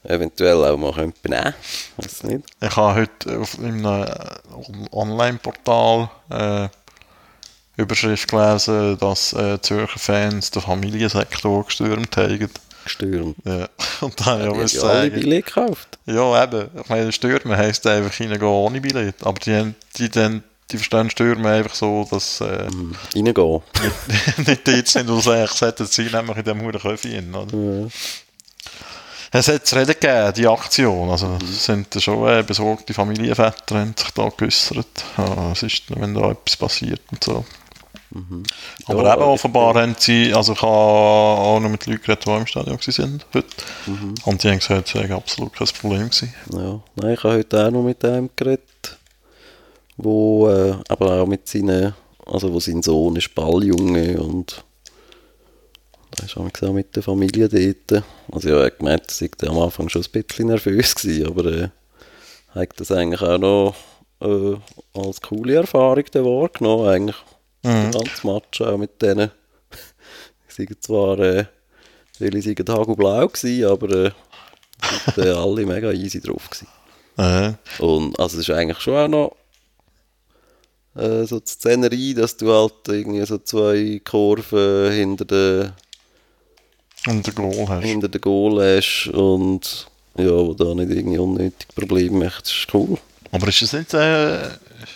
eventuell auch mal können benehmen nicht. Äh, ich habe heute auf einem äh, Online-Portal äh, Überschrift gelesen, dass äh, Zürcher Fans den Familiensektor gestürmt haben. Gestürmt. Ja. (laughs) Und dann Die ja, haben muss ja alle sagen... Billett gekauft. Ja, eben. Ich meine, Stürmen heisst einfach reingehen ohne Billett. Aber die, haben- die, die, die verstehen Stürmen einfach so, dass äh, Hm. Reingehen. (laughs) nicht dort sind, wo sie eigentlich sollten sein, nämlich in diesem Huren Köffi. Oder? Ja. Es hat zu reden gegeben, die Aktion. Also, es sind schon äh, besorgte Familienväter haben sich da geäussert. Ja, was ist, wenn da etwas passiert und so. Aber Ja, eben offenbar haben sie, also ich habe auch noch mit Leuten geredet, die im Stadion sind heute. Und die haben gesagt, es sei absolut kein Problem gewesen. Ja, nein, ich habe heute auch noch mit einem geredet, wo äh, aber auch mit seinen, also wo sein Sohn ist Balljunge und da ist auch mit der Familie dort. Also ja, er hat gemeint, er sei am Anfang schon ein bisschen nervös gewesen, aber äh, hat das eigentlich auch noch äh, als coole Erfahrung wahrgenommen, eigentlich. Den ganzen Match auch mit denen. (laughs) Sie sind zwar, äh, viele sind hagelblau gewesen, aber äh, sind, äh, alle mega easy drauf gewesen. Äh, Und also es ist eigentlich schon auch noch äh, so die Szenerie, dass du halt irgendwie so zwei Kurven hinter der, und der Goal hast. hinter der Goal hast und ja, wo da nicht irgendwie unnötig Probleme macht, ist cool. Aber ist das nicht, äh,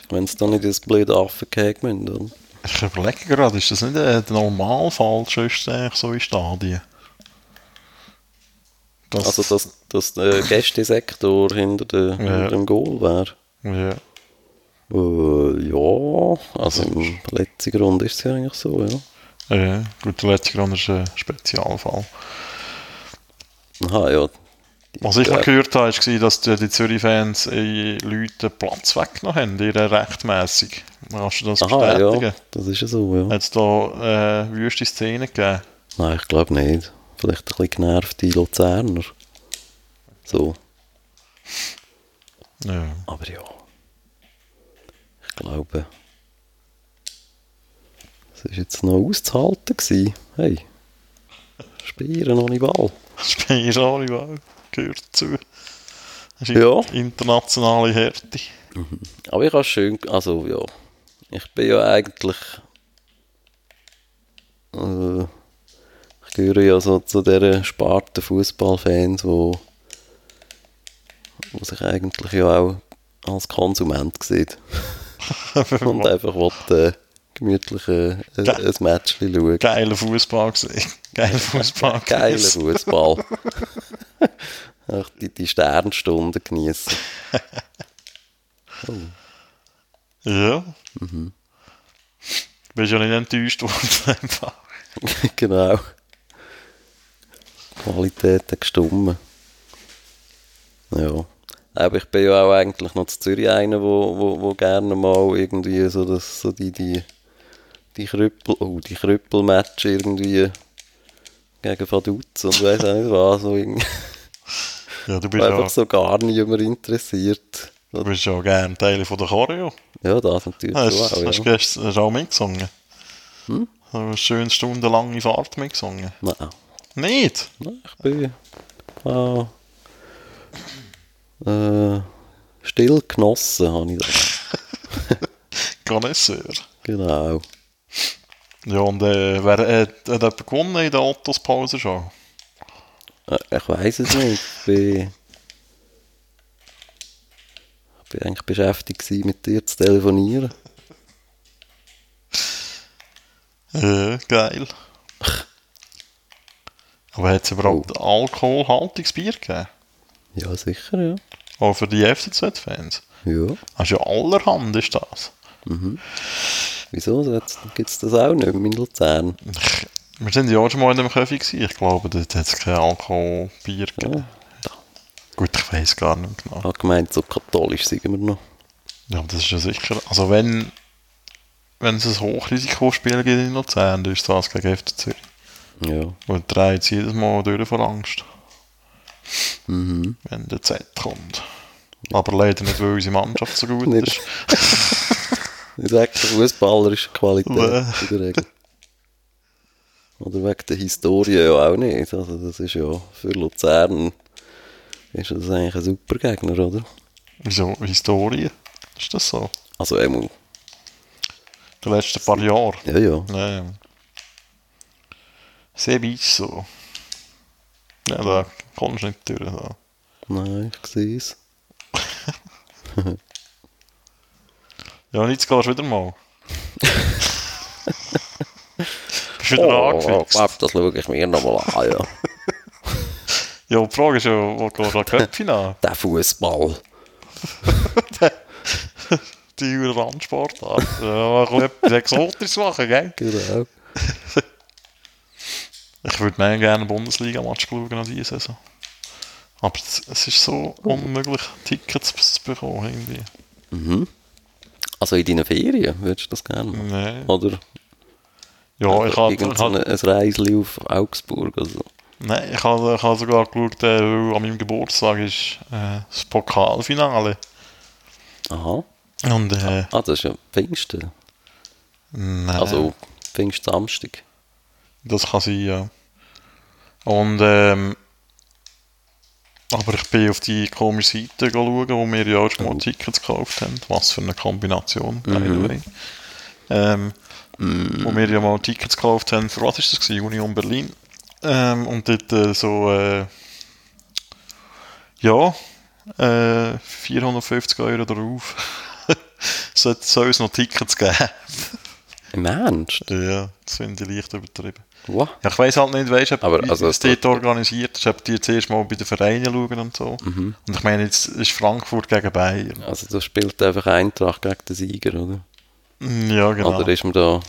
Wenn es dann nicht das blöde Affengehege müssen, dann. ich überlege gerade, ist das nicht äh, der Normalfall, sonst eigentlich so in Stadien? Das, Also dass, dass der Gästesektor hinter, der, hinter dem Goal wäre. Ja. Äh, ja, also im letzten Grund ist es ja eigentlich so, ja. Ja, gut, der letzte Grund ist ein Spezialfall. Aha, ja. Was ich noch gehört habe, war, dass die, Zürich-Fans äh, Leute Platz weggenommen haben, ihre rechtmässig. Kannst du das Aha, bestätigen? ja, das ist ja so, ja. Hat es da äh, wüste Szenen gegeben? Nein, ich glaube nicht. Vielleicht ein bisschen genervte Luzerner. So, Ja. aber ja. Ich glaube, es war jetzt noch auszuhalten. Gewesen. Hey, Spielen ohne Ball. Du alle Wahl. Gehört dazu. Das ist Ja. internationale Härte. Aber ich habe schön, also ja, ich bin ja eigentlich, äh, ich gehöre ja so zu dieser Sparte Fußballfans, wo, wo sich eigentlich ja auch als Konsument sieht (laughs) und einfach will, äh, gemütlich äh, ein, ein Match schauen. Geiler Fußball gesehen. (laughs) Geiler Fußball. Geiler Fußball. (laughs) Ach, die, die Sternstunden genießen. (laughs) Ja. Mhm. Du bist ja nicht enttäuscht worden. einfach. genau. Die Qualität hat gestummen. Ja. Aber ich bin ja auch eigentlich noch zu Zürich einer, wo, wo, wo gerne mal irgendwie so, das, so die, die, die Krüppel, oh, die Krüppelmatch irgendwie gegen Vaduz und weiss auch nicht was, so irgendwie Ja, du bist einfach ja, so gar nicht mehr interessiert. du bist ja gerne Teil von der Choreo. Ja, das natürlich Hast so hast auch, du ja. gestern hast du auch mitgesungen? Hm? So eine schöne stundenlange Fahrt mitgesungen. Nein. Nicht? Nein, ich bin ah, äh, still genossen, habe ich das. (laughs) Connoisseur. Genau. Ja, und äh, wer äh, hat jemand gewonnen in der Ottos Pause schon? Äh, Ich weiß es nicht. Ich bin, ich bin eigentlich beschäftigt mit dir zu telefonieren. Ja, geil. Aber hat es überhaupt alkoholhaltiges Bier gegeben? Ja, sicher, ja. Auch für die FCZ-Fans? Ja. Also allerhand ist das. Wieso gibt es das auch nicht in Luzern? (laughs) Wir sind ja auch schon mal in einem Kaffee gewesen. Ich glaube, dort hat es kein Alkoholbier gegeben. Gut, ich weiß gar nicht genau. Ich habe gemeint, so katholisch sind wir noch. Ja, das ist ja sicher. Also wenn, wenn es ein Hochrisikospiel gibt in Luzern, dann ist das gegen FC Zürich. Ja. Und dreht es jedes Mal durch vor Angst. Mhm. Wenn der Z kommt. Aber leider nicht, weil unsere Mannschaft so gut ist. (laughs) Ich sage, fußballerische Qualität Nee. in der Regel. Oder wegen der Historie ja auch nicht. Also das ist ja für Luzern ist das eigentlich ein super Gegner, oder? Wieso? Historie? Ist das so? Also einmal, Die letzten paar Jahre? ja, ja. Ja. Sehr weit so. Ja, da kommst du nicht durch. Da. Nein, ich sehe es. (laughs) Ja, und jetzt gehst du wieder mal. (laughs) Bist wieder Oh, angefixt. das schaue ich mir nochmal an, ja. (laughs) Ja, die Frage ist ja, wo gehst du an Köpfchen an? (laughs) Der Fußball. Die Randsportart. Ja, man kann etwas Exotisches machen, gell? Genau. Ich würde mehr gerne Bundesliga-Match schauen an diese Saison. Aber es, ist so unmöglich, Tickets zu bekommen. Irgendwie. Also in deinen Ferien würdest du das gerne machen? Nee. Oder Ja, ich habe irgend so ein, ein Reisli auf Augsburg oder so. Nein, ich habe ich habe sogar geschaut, äh, weil an meinem Geburtstag ist äh, das Pokalfinale. Aha. Und äh, Ah, das ist ja Pfingsten. nein, Also Pfingstsamstag. das kann sein, ja. Und ähm, aber ich bin auf die komische Seite schauen, wo wir ja auch schon mal Tickets gekauft haben. Was für eine Kombination, by the way. Ähm, Wo wir ja mal Tickets gekauft haben, für was ist das gewesen? Union Berlin. Ähm, und dort äh, so, äh, ja, äh, 450 Euro drauf. (laughs) soll, es noch Tickets geben? Im Ernst? ja, das finde ich leicht übertrieben. Ja, ich weiß halt nicht, weißt, ob Aber wie also- es dort organisiert ist, ob die zuerst mal bei den Vereinen schauen und so. Mhm. Und ich meine, jetzt ist Frankfurt gegen Bayern. Also da spielt einfach Eintracht gegen den Sieger, oder? Ja, genau. Oder ist man da...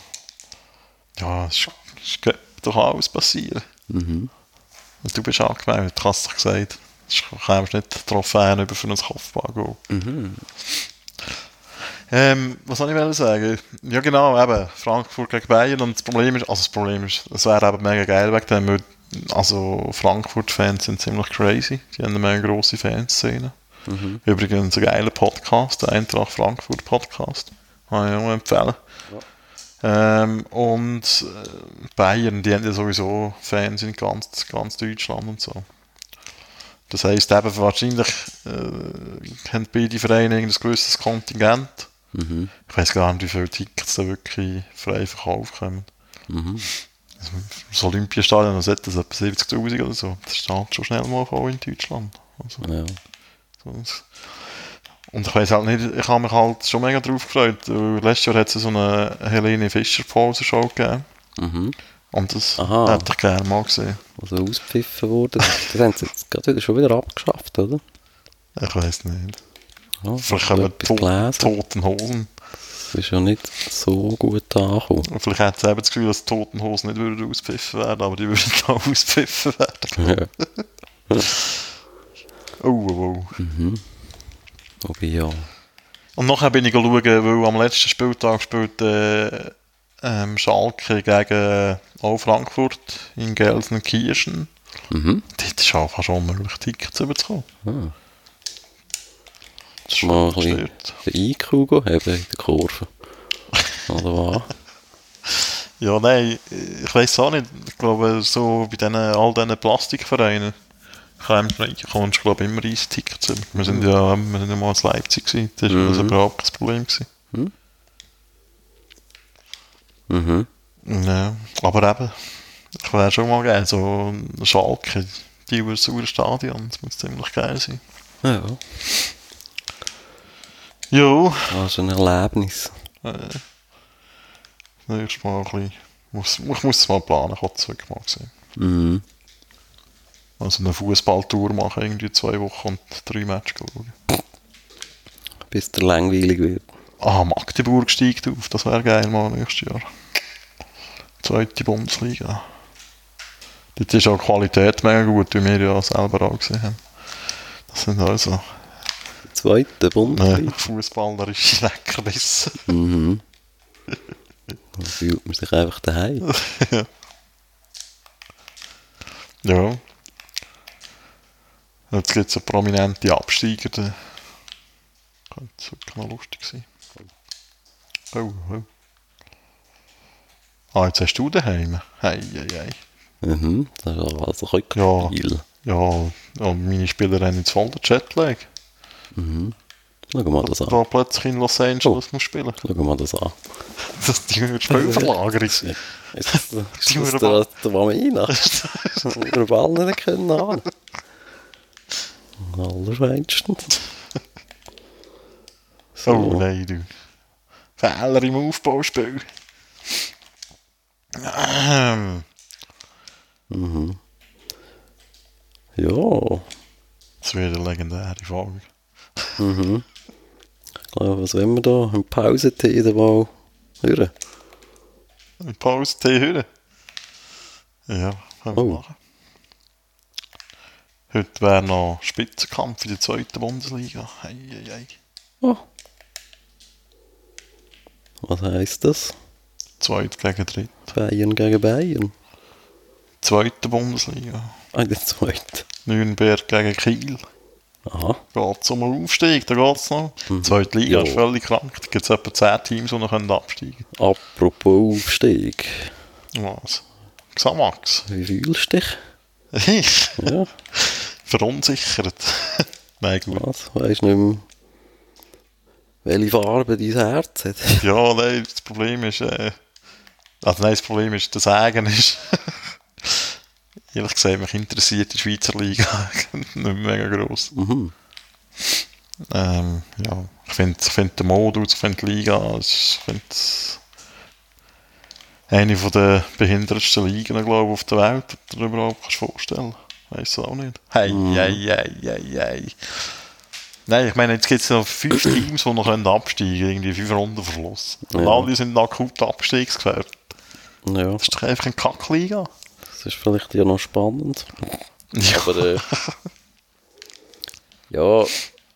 Ja, es, es kann doch alles passieren. Mhm. Und du bist angemeldet, du hast doch gesagt. Du kommst nicht Trophäen über für ein Kopfballgoal. Mhm. Ähm, was soll ich wollen sagen? Ja genau, eben, Frankfurt gegen Bayern und das Problem ist, also das Problem ist, es wäre eben mega geil wegen dem, weil, also Frankfurt-Fans sind ziemlich crazy, die haben eine mega grosse Fanszene. Übrigens ein geiler Podcast, der Eintracht Frankfurt Podcast, kann ich auch empfehlen. Ähm, und äh, Bayern, die haben ja sowieso Fans in ganz, ganz Deutschland und so. Das heisst eben, wahrscheinlich äh, haben beide Vereine ein gewisses Kontingent. Mhm. Ich weiß gar nicht, wie viele Tickets da wirklich frei verkauft kommen. Mhm. Also, das Olympiastadion, das hat das etwa 70'000 oder so. Das steht schon schnell mal voll in Deutschland. Also, Ja. so das- und ich weiß halt nicht, ich habe mich halt schon mega drauf gefreut. Letztes Jahr hat es so eine Helene Fischer Pause Show gegeben. Mhm. Und das Aha. hätte ich gerne mal gesehen. Also ausgepfiffen wurde. Das haben sie jetzt gerade wieder schon wieder abgeschafft, oder? Ich weiß nicht. Ja, Vielleicht ich haben habe wir etwas gelesen. toten Hosen. Das ist ja nicht so gut angekommen. Vielleicht hat es eben das Gefühl, dass die toten Hosen nicht würden auspfiffen werden, aber die würden (laughs) auch auspfiffen werden. (laughs) Ja. (laughs) Oh, oh, oh. Wobei ja. Und nachher bin ich schauen, weil am letzten Spieltag spielt äh, ähm, Schalke gegen auch Frankfurt in Gelsenkirchen. Mhm. Dort ist auch fast unmöglich, Tickets zu bekommen. Ah. Mal ein den IQ haben in der Kurve. Oder was? (laughs) Ja, nein, ich weiß auch nicht. Ich glaube, so bei den, all diesen Plastikvereinen kommst du glaube ich, immer easy Tickets über. Wir sind ja, wir sind ja mal in Leipzig gewesen. Das war das überhaupt kein Problem. Gewesen. Mhm. Ja, aber eben, ich wäre schon mal geil, so Schalke, die über das Stadion, das muss ziemlich geil sein. Ja, Jo, das ist ein Erlebnis. nächstes Mal ein bisschen, muss, ich muss es mal planen, ich habe es wirklich mal gesehen. Mhm. Also eine Fußballtour machen, irgendwie zwei Wochen und drei Matches schauen. Bis der langweilig wird. Ah, Magdeburg steigt auf, das wäre geil mal nächstes Jahr. Zweite Bundesliga. Dort ist auch die Qualität mega gut, wie wir ja selber auch gesehen haben. Das sind also Zweite Bundesliga. fußballerische Leckerbisse. Mhm. Da fühlt man sich einfach daheim. Ja. Jetzt gibt es eine prominente Absteiger. Der könnte es wirklich noch lustig sein. Oh, oh. Ah, jetzt hast du daheim. Hei, hei, hei. Mhm. Das ist also kein Ja. Spiel. Ja, und meine Spieler haben jetzt voll den Jetlag. Schauen wir das an. Da plötzlich in Los Angeles muss spielen. Schauen wir das an. (laughs) Das ist die Spielverlagerung. Ist (laughs) das, ist das der, der Wamina? Der Ball nicht können haben. Allerscheinstens. So. Oh nein, du. Fehler im Aufbauspiel. Ähm, Ja. Das wird eine legendäre Folge. Ich glaube, was wollen wir da im Pausetee mal hören? Eine Pause Tee hören. Ja, können wir Oh. machen. Heute wäre noch Spitzenkampf in der zweiten Bundesliga. Hei, hei, hei. Oh. Was heisst das? Zweit gegen dritt. Bayern gegen Bayern. Zweite Bundesliga. Ah, der zweite. Nürnberg gegen Kiel. Aha. Geht es um einen Aufstieg, da geht es noch. Die zweite Liga Ja. ist völlig krank. Da gibt es etwa 10 Teams, die noch können absteigen Apropos Aufstieg. können. Was? Xamax. Wie fühlst du dich? Ich? Ja, (laughs) Verunsichert. (laughs) Nein, gut. was? Weisst nicht mehr, welche Farbe dein Herz hat? Ja, nein, das Problem ist, äh, also nein, das Problem ist, das Sagen ist, (laughs) ehrlich gesagt, mich interessiert die Schweizer Liga (laughs) nicht mehr mega gross. Mhm. Ähm, ja, ich finde ich find den Modus, ich finde die Liga, ich finde eine von der behindertsten Ligen, glaube auf der Welt, die du dir überhaupt kannst vorstellen Weiß auch nicht. Hey, hey, hey, hey, hey. Nein, ich meine, jetzt gibt es noch fünf Teams, die noch können absteigen können, irgendwie fünf Runden Verlust. Und Ja. alle sind akut abstiegsgefährdet. Ja, Das ist doch einfach eine Kackliga. Das ist vielleicht ja noch spannend. Ja. Aber äh, ja,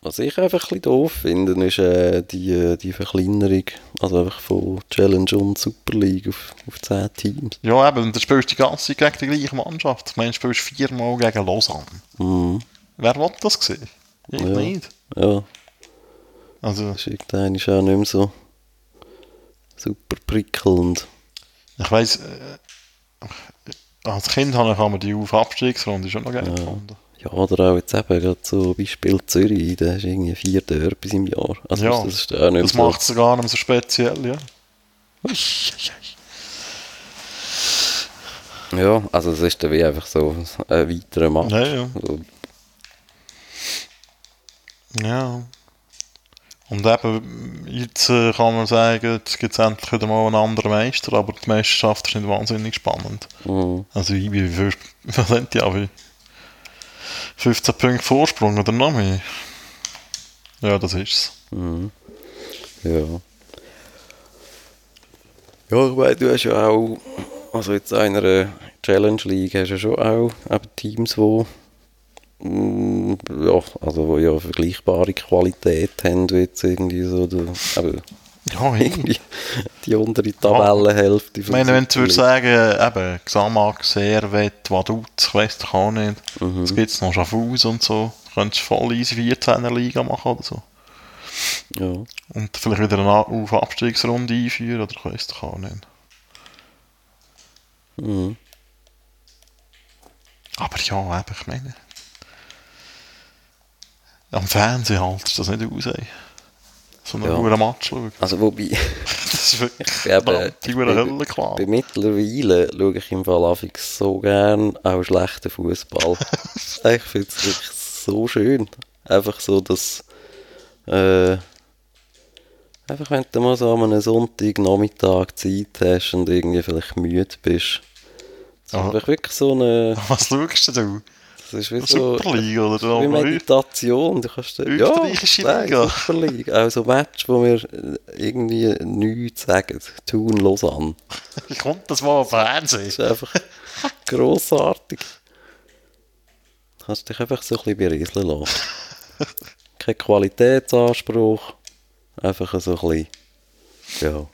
was ich einfach ein bisschen doof finde, ist äh, die, äh, die Verkleinerung. Also einfach von Challenge und Super League auf, auf 10 Teams. Ja, eben, und dann spielst du die ganze Zeit gegen die gleiche Mannschaft. Ich meine, du spielst viermal gegen Lausanne. Mhm. Wer will das sehen? Ich Ja. nicht. Ja, Also, das ist auch nicht mehr so, super prickelnd. Ich weiss, äh, als Kind habe ich einmal die Auf-Abstiegsrunde schon noch geil gefunden. Ja, oder auch jetzt eben, gerade so Beispiel Zürich, da ist irgendwie vier Derbys im Jahr. Also Ja, das ist auch nicht Das so. macht es gar nicht so speziell, ja. Ja, also es ist dann wie einfach so ein weiterer Match. Ja, ja. So, Ja. Und eben, jetzt äh, kann man sagen, jetzt gibt es endlich wieder mal einen anderen Meister, aber die Meisterschaft ist nicht wahnsinnig spannend. mhm. Also ich wie viel, (laughs) was sind die wie 15 Punkte Vorsprung oder noch mehr? Ja, das ist's. Mhm. Ja. Ja, ich meine, du hast ja auch, also jetzt in einer Challenge League hast du ja schon auch eben Teams, die ja, also wo ja vergleichbare Qualität haben, wie jetzt irgendwie so der, eben, Ja, irgendwie. die untere Tabellenhälfte. Ich meine, wenn du würdest sagen, eben, Xamax, Servet, Vaduz, ich weiss doch auch nicht. Es gibt noch Schaffhaus und so. Du könntest voll easy 14er Liga machen oder so. Ja. Und vielleicht wieder eine Auf-Abstiegsrunde einführen oder ich weiss doch auch nicht. Mhm. Aber ja, eben, ich meine. Am Fernsehen haltest du das nicht aus, ey. So einen Ja. ja. Match schauen. Also wobei, (laughs) Das ist wirklich ich glaube, klar. bei mittlerweile schaue ich im Fall anfangs so gern auch schlechten Fußball. (laughs) ich finde es wirklich so schön. Einfach so, dass äh, einfach wenn du mal so an einem Sonntagnachmittag Zeit hast und irgendwie vielleicht müde bist. Das ist wirklich so eine, (laughs) Was schaust du? Das ist wie so Superliga oder so? wie Meditation. Du kannst ja, Österreichische nein, Liga. Super League. Auch so Match, wo wir äh, irgendwie nichts sagen. Thun, Lausanne. Wie kommt das mal am Fernsehen? Das ist einfach (laughs) grossartig. Du kannst dich einfach so ein bisschen berieseln lassen. (laughs) Kein Qualitätsanspruch. Einfach so ein bisschen, ja,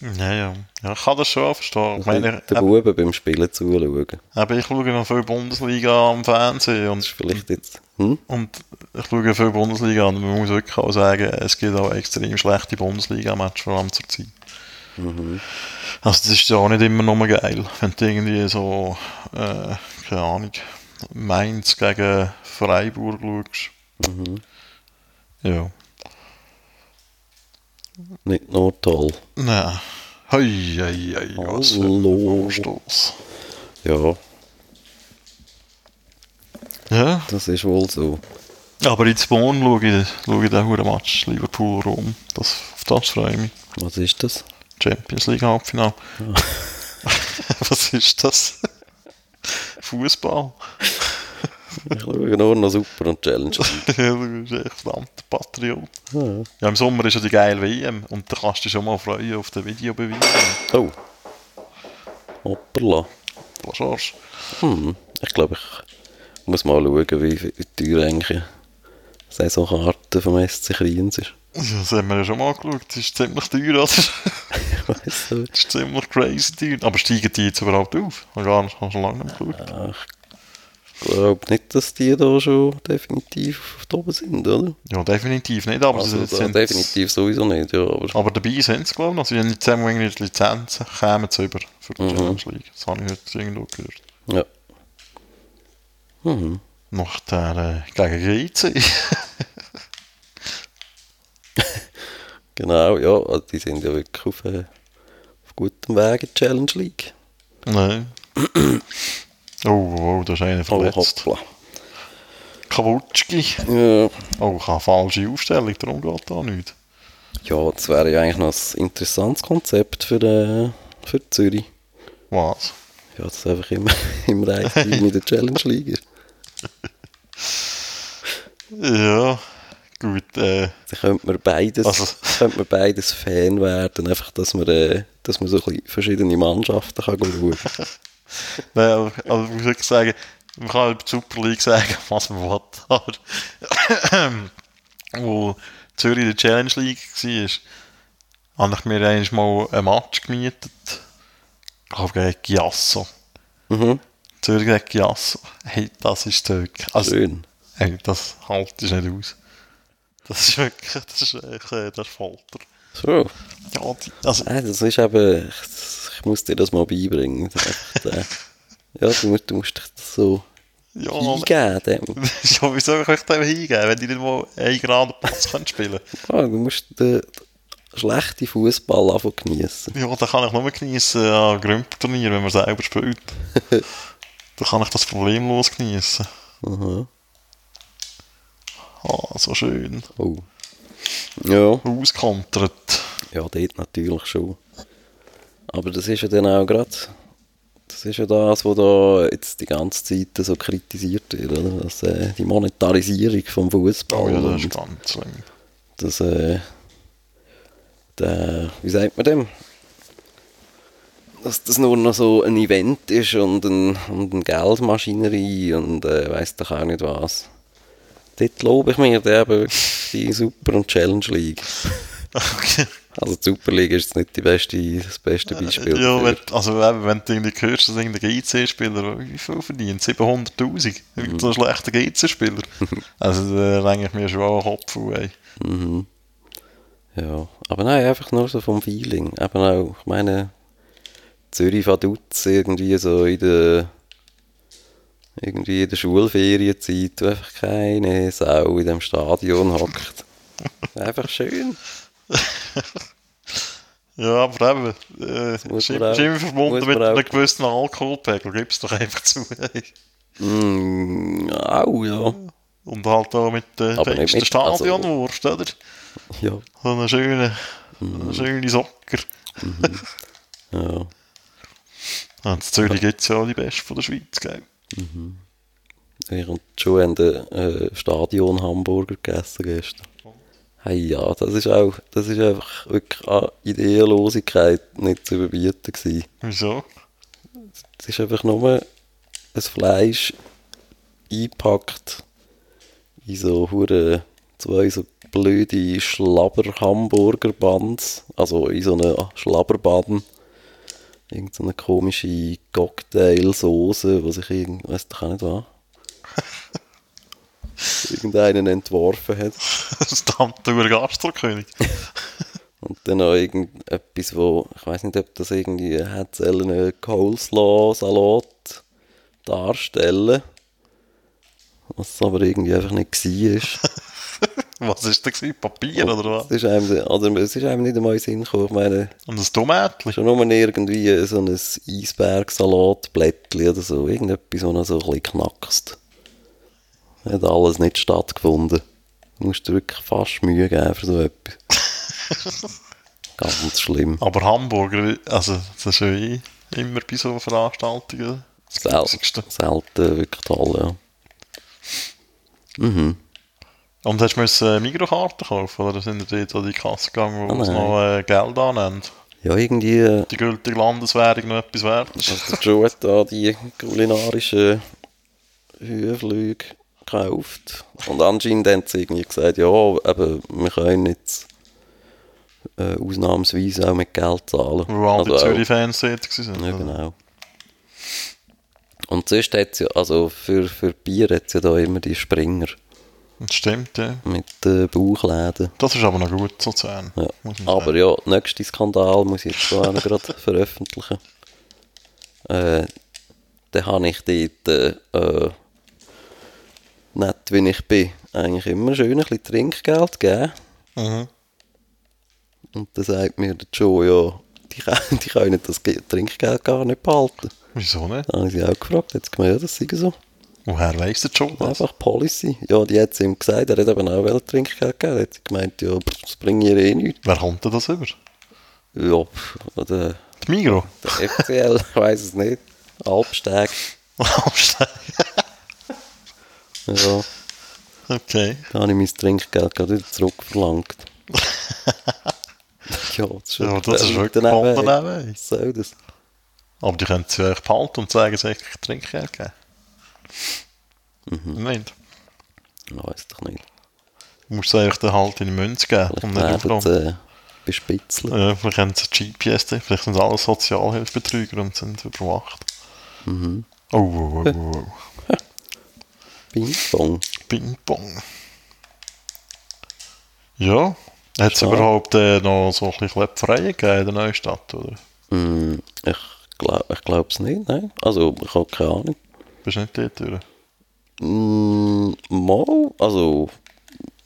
Ja, ja. ja ich kann das schon verstehen. Ich meine, den Buben beim Spielen zuschauen. Das eben, ich schaue noch viel Bundesliga am Fernsehen und, ist vielleicht jetzt, hm? und ich schaue viel Bundesliga und man muss wirklich auch sagen, es gibt auch extrem schlechte Bundesliga-Matches, vor allem zur Zeit. Also das ist ja auch nicht immer nur geil, wenn du irgendwie so, äh, keine Ahnung, Mainz gegen Freiburg schaust. Ja. Nicht nur toll. Nein. Hei, hei, hei, was für ein. Vorstoß. Ja, Ja, das ist wohl so. aber in Bonn schaue ich, schaue ich den Match Liverpool-Rom. Das, auf das freue ich mich. Was ist das? Champions League Halbfinale. (laughs) Was ist das? Fußball. Ich schaue nur noch Super und Challenge. (laughs) Ja, du bist echt verdammter Patriot. Ja. Ja, im Sommer ist ja die geile WM und da kannst du dich schon mal freuen auf den Videobeweis. Oh. Hoppala. Schorsch. Hm. Ich glaube, ich muss mal schauen, wie wie teuer eigentlich Saisonkarte vom SC Kriens ist. Das haben wir ja schon mal geschaut. Das ist ziemlich teuer, oder? (laughs) Weißt du? Das ist ziemlich crazy teuer. Aber steigen die jetzt überhaupt auf? Ich habe gar nicht, schon lange nicht geschaut. Ich glaube nicht, dass die da schon definitiv auf oben sind, oder? Ja, definitiv nicht, aber Also, sind definitiv sowieso nicht, ja. Aber Aber dabei sind sie, glaube ich, haben jetzt einmal irgendwie die Lizenzen kämen sie über für die Mhm. Challenge League. Das habe ich heute irgendwo gehört. ja. Mhm. Nach der äh, gegen GC. (laughs) Genau, ja, also die sind ja wirklich auf, äh, auf gutem Weg in die Challenge League. Nein. Oh, oh, da ist einer Oh, verletzt. hoppla. Kawutschki. Ja. Oh, ich habe falsche Aufstellung, darum geht da nicht. ja, das wäre ja eigentlich noch ein interessantes Konzept für, äh, für Zürich. Was? Ja, dass einfach immer, (laughs) ein Team in der Challenge League ist. Ja, gut. Äh, Dann könnte man beides, Also- könnte man beides Fan werden, einfach, dass man, äh, dass man so ein bisschen verschiedene Mannschaften kann schauen kann. (laughs) nein, aber, aber ich wirklich sagen, man kann über die Super League sagen, (laughs) was man will. Aber (clears throat) wo Zürich in der Challenge League war, habe ich mir einmal mal ein Match gemietet. Ich glaube gegen Giasso. Mhm. Zürich gegen Giasso. Hey, das ist wirklich... Also, Schön. Hey, das halt ist nicht aus. Das ist wirklich, das ist, das ist Folter. So. Ja, also, Nein, das ist eben, ich, ich muss dir das mal beibringen. Das einfach, äh, (laughs) ja, du musst, du musst dich so ja, eingeben. Dem. (laughs) ja, wie soll ich euch dem hingeben, wenn die nicht mal einen geraden Pass spielen Ja, du musst den schlechten Fußball anfangen geniessen. Ja, da kann ich nur geniessen an Grümperturnier, wenn man selber spielt. (laughs) da kann ich das problemlos geniessen. Aha. Ah, so schön. Oh. Ja, Auskontert. ja, dort natürlich schon. Aber das ist ja dann auch gerade, das ist ja das, was da jetzt die ganze Zeit so kritisiert wird, oder? Das, äh, die Monetarisierung vom Fußball. Oh ja, das ist ganz schlimm. das, äh, der, wie sagt man dem? Dass das nur noch so ein Event ist und, ein, und eine Geldmaschinerie und äh, weiss doch auch nicht was. Dort lobe ich mir der eben die Super- und Challenge League. (laughs) Okay. Also die Super League ist nicht die beste, das beste Beispiel. Ja, wenn, also wenn du irgendwie hörst, dass irgendein GC-Spieler, wie viel verdient? 700'000? Irgend so ein schlechter GC-Spieler. (laughs) also da denke ich mir schon auch Kopf ey. Ja, aber nein, einfach nur so vom Feeling. Eben auch, ich meine, Zürich Vaduz irgendwie so in der irgendwie in der Schulferienzeit, wo einfach keine Sau in dem Stadion hockt. (laughs) Einfach schön. (laughs) Ja, aber eben, äh, immer verbunden mit einem gewissen Alkoholpegel, gib's doch einfach zu. Mm, auch, ja. Und halt auch mit der nicht besten mit- also- Stadionwurst, oder? Ja, So eine schöne, Mhm. eine schöne Socker. ja. (laughs) Und in Zürich gibt es ja auch die beste von der Schweiz, gell? Während schon haben den äh, Stadion Hamburger gegessen gestern. Hey, ja, das ist auch, das ist einfach wirklich an Ideenlosigkeit nicht zu überbieten gewesen. Wieso? Es ist einfach nur ein Fleisch eingepackt in so hure zwei so blöde Schlabber-Hamburger-Buns. Also in so einer Schlabberbahn. Irgend so eine komische Cocktailsoße, die sich irgend, weiss doch auch nicht was. (laughs) (laughs) Irgendeinen entworfen hat. Das Hamburger Gastrokönig. (laughs) Und dann noch irgendetwas, wo, ich weiß nicht, ob das irgendwie hat sollen, einen Coleslaw-Salat darstellen. Was aber irgendwie einfach nicht war. (laughs) Was ist das gewesen? Papier oder was? Es ist einem, also es ist einem nicht einmal in Sinn gekommen. Ich meine, Und ein Tomatli. schon nur irgendwie so ein Eisbergsalatblättchen oder so. Irgendetwas, das noch so ein bisschen knackst. Hat alles nicht stattgefunden. Du musst dir wirklich fast Mühe geben für so etwas. (laughs) Ganz schlimm. Aber Hamburger, also das ist ja eh immer bei so Veranstaltungen das Sel selten wirklich toll, ja. Und hast du müssen Mikrokarten kaufen oder sind wir dort an die Kasse gegangen, wo es nein. noch äh, Geld annimmt? Ja, irgendwie, äh, Die gültige Landeswährung noch etwas wert ist? also der Joe hat da die kulinarischen Höhenflüge gekauft. Und anscheinend haben sie irgendwie gesagt, ja, eben, wir können jetzt äh, ausnahmsweise auch mit Geld zahlen. Wo all die Also Zürich-Fans dort waren. Ja, genau. Und sonst hat es ja, also für, für Bier hat es ja da immer die Springer Das stimmt, ja. mit den Bauchläden. Das ist aber noch gut, so zu sehen. Ja. Aber sagen. ja, nächste Skandal muss ich jetzt auch (laughs) noch gerade veröffentlichen. Äh, dann habe ich dort, äh, äh, nett wie ich bin, eigentlich immer schön ein bisschen Trinkgeld gegeben. Mhm. Und dann sagt mir der Joe, ja, die, können- (laughs) die können das Ge- Trinkgeld gar nicht behalten. Wieso nicht? Dann habe ich sie auch gefragt, sie gemeint, ja, das sei so. Woher weiss der schon das? Einfach Policy. Ja, die hat sie ihm gesagt, er hat eben auch Trinkgeld gegeben. Dann hat gemeint, ja, das bringt ihr eh nichts. Wer kommt denn das über? Ja, pff, der, Die Migro? der FCL, ich weiß es nicht. Alpsteg. (laughs) Ja, okay. da habe ich mein Trinkgeld gerade wieder zurückverlangt. (laughs) ja, das ist, Ja, das ist wirklich daneben. Was soll das? Aber die können es ja behalten und sagen, sie hätten Trinkgeld gegeben. Mhm. Nicht. Ich weiß doch nicht. Du musst es eigentlich halt in die Münze geben und nicht Vielleicht werden sie äh, bespitzeln. Ja, vielleicht haben sie GPS, vielleicht sind es alles Sozialhilfebetrüger und sind überwacht. Mhm. Oh, oh, oh, oh, Ping-Pong. Ping-Pong. Ja, Hat es überhaupt äh, noch so ein bisschen Freie gegeben in der Neustadt, oder? Hm, ich glaube ich glaub's nicht, nein. Also, ich habe keine Ahnung. Bist du nicht dort durch? Mm, mal, also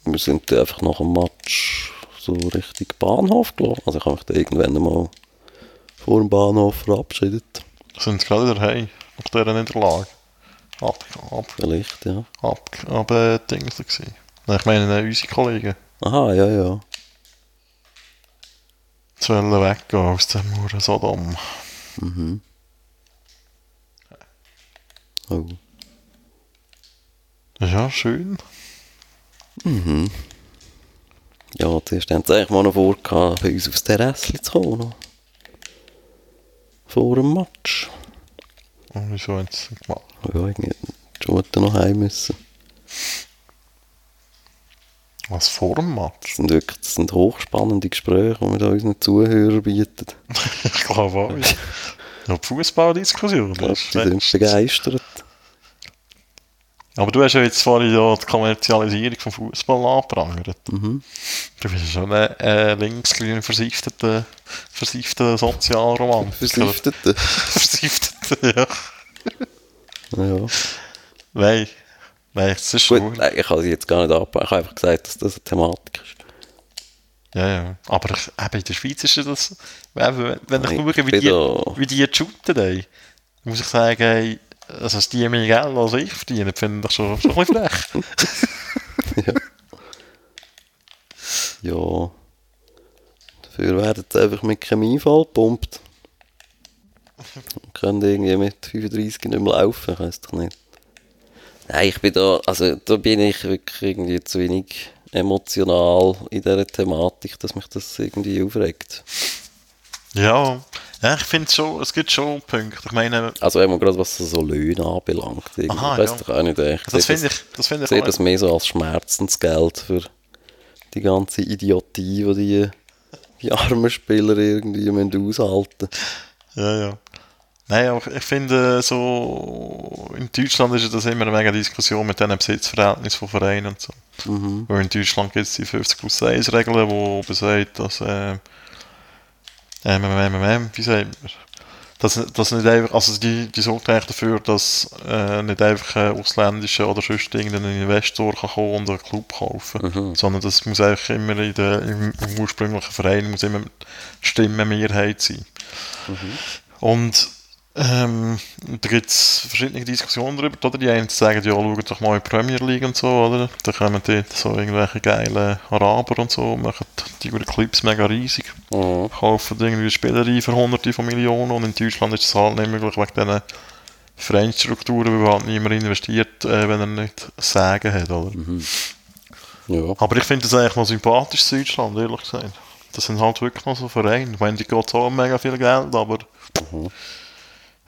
wir sind einfach nach dem Match so Richtung Bahnhof gelaufen. Also ich habe mich dann irgendwann mal vor dem Bahnhof verabschiedet. Sind gerade wieder heim, nach dieser Niederlage. Ab, ab, Vielleicht, ja. ab, ab, äh, Dings gewesen. Nein, ich meine, äh, unsere Kollegen. Aha, ja, ja. zu wollen weggehen aus dem Mauer Sodom. Oh. Ja, schön. Ja, zuerst haben sie eigentlich mal noch vor, bei uns aufs Terrasse zu kommen. Noch. Vor dem Match. Und wieso haben sie es gemacht? Ja, irgendwie schon hätten noch heim müssen. Was vor dem Match? Das sind wirklich das sind hochspannende Gespräche, die wir da unseren Zuhörern bieten. (laughs) ich glaube auch. Ja, Fußballdiskussion. Ich glaube, die sind begeistert. Aber du hast ja jetzt vorhin ja die Kommerzialisierung vom Fußball angeprangert. Mhm. Du bist ja schon ein äh, linksgrün versifteter, versifteter Sozialromantiker. (laughs) Versiftete. Versifteter, ja. Ja. Nein. Nein, das ist Gut, schon. nein, ich habe sie jetzt gar nicht abgebaut. Ich habe einfach gesagt, dass das eine Thematik ist. Ja, ja. Aber ich, eben in der Schweiz ist ja das. Wenn, ich schaue, wie die, wie die shooten, ey, muss ich sagen, ey, also, dass die mehr Geld als ich verdienen, finde ich schon, schon ein bisschen frech. (laughs) Ja. Dafür werden sie einfach mit Chemie vollgepumpt. Und können irgendwie mit 35 nicht mehr laufen, ich weiß doch nicht. Nein, ich bin da, also da bin ich wirklich irgendwie zu wenig emotional in dieser Thematik, dass mich das irgendwie aufregt. ja. Ja, ich finde schon, es gibt schon Punkte. Ich meine, Also eben gerade was so Löhne anbelangt. Irgendwie. Aha, ich weiß ja. doch auch nicht. Ich das finde ich, das finde Ich sehe das mehr so als Schmerzensgeld für die ganze Idiotie, die die, die armen Spieler irgendwie müssen aushalten Ja, ja. Nein, aber ich finde, so in Deutschland ist ja das immer eine mega Diskussion mit diesen Besitzverhältnissen von Vereinen und so. Weil in Deutschland gibt es die 50 plus 1 Regeln, die besagt, dass äh, ähm, ähm, ähm, wie sagt man? Dass, dass nicht einfach, also die, die sorgt eigentlich dafür, dass äh, nicht einfach ein ausländischer oder sonst irgendein Investor kann kommen und einen Club kaufen, sondern das muss eigentlich immer in der, im, ursprünglichen Verein muss immer die Stimmenmehrheit sein. Und ähm, da gibt es verschiedene Diskussionen darüber, oder? Die einen sagen, ja, schaut doch mal in die Premier League und so, oder? Da kommen dort so irgendwelche geilen Araber und so, machen die Clips mega riesig, Mhm. kaufen irgendwie Spieler ein für hunderte von Millionen und in Deutschland ist das halt nicht möglich wegen diesen Vereinsstrukturen, weil halt niemand investiert, äh, wenn er nicht Sagen hat, oder? Ja. Aber ich finde das eigentlich noch sympathisch in Deutschland, ehrlich gesagt. Das sind halt wirklich noch so Vereine. Ich meine, die geht auch mega viel Geld, aber... Ich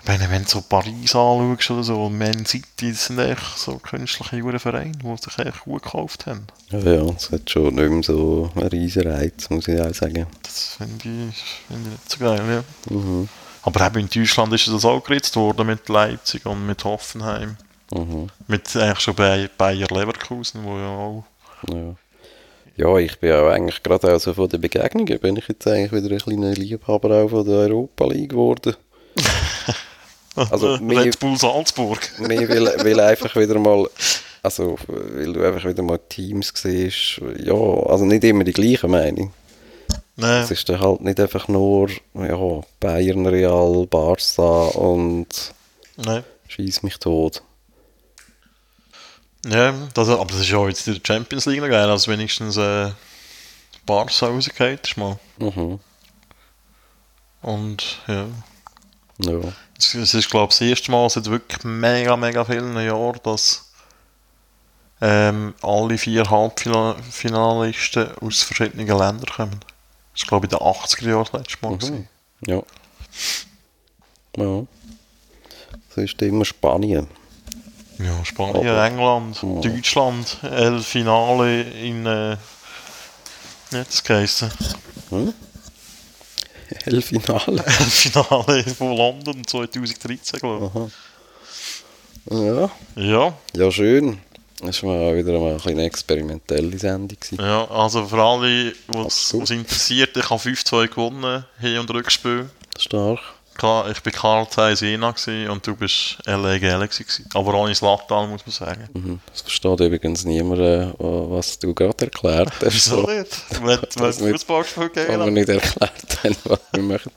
meine, wenn du so Paris anschaust oder so, Man City, das sind echt so künstliche junge Vereine, die sich echt gut gekauft haben. Ja, ja, es hat schon nicht mehr so einen riesen Reiz, muss ich auch sagen. Das finde ich, finde ich nicht so geil, ja. Aber eben in Deutschland ist das auch geritzt worden mit Leipzig und mit Hoffenheim. Mhm. Mit eigentlich schon bei Bayer Leverkusen, wo ja auch... Ja. ja, ich bin auch eigentlich gerade also von den Begegnungen bin ich jetzt eigentlich wieder ein kleiner Liebhaber auch von der Europa League geworden. Also, (laughs) Bull Salzburg. (laughs) Mehr will, will einfach wieder mal, also weil du einfach wieder mal Teams siehst, ja, also nicht immer die gleichen, meine ich. Nein. Es ist dann halt nicht einfach nur, ja, Bayern, Real, Barca und Nein. schieß mich tot. Ja, das, aber das ist ja jetzt in der Champions League noch geil, also wenigstens äh, Barca rausgeht ist mal. Mhm. Und ja, Ja. Es, ist glaube ich das erste Mal seit wirklich mega, mega vielen Jahren, dass ähm, alle vier Halbfinalisten aus verschiedenen Ländern kommen. Das war glaube ich in den 80er Jahren das letzte Mal. gewesen. Ja. Ja. Das ist immer Spanien. Ja, Spanien, Aber- England, Ja. Deutschland, El Finale in äh, das geheißen. Hellfinale. (laughs) El Finale von London 2013, glaube Ja. ich. Ja, Ja, schön. Das war mal wieder mal eine experimentelle Sendung. Ja, also für alle, was interessiert, ich habe 5-2 gewonnen, Hin- und Rückspiel. Stark ich war Karl Zeiss Jena und du bist LA Galaxy. Gewesen. Aber ohne Slatan, muss man sagen. Mhm. Das versteht übrigens niemand, äh, was du gerade erklärt hast. Wieso nicht? (laughs) Wenn das ein Fußballspiel gegeben Wenn wir nicht erklärt was wir möchten.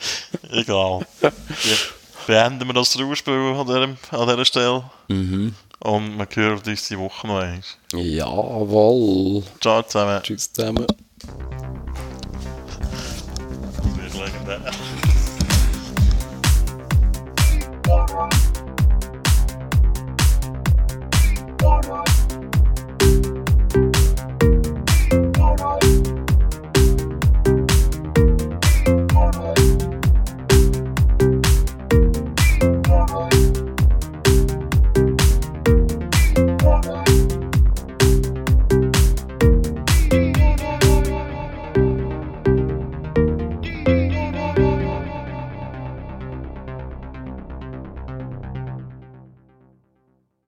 (laughs) Egal. Beenden wir das Rauspiel an, an dieser Stelle. Mhm. Und wir hören uns die Woche noch eins. Jawohl. Ciao zusammen. Tschüss zusammen. Wir legen legendär.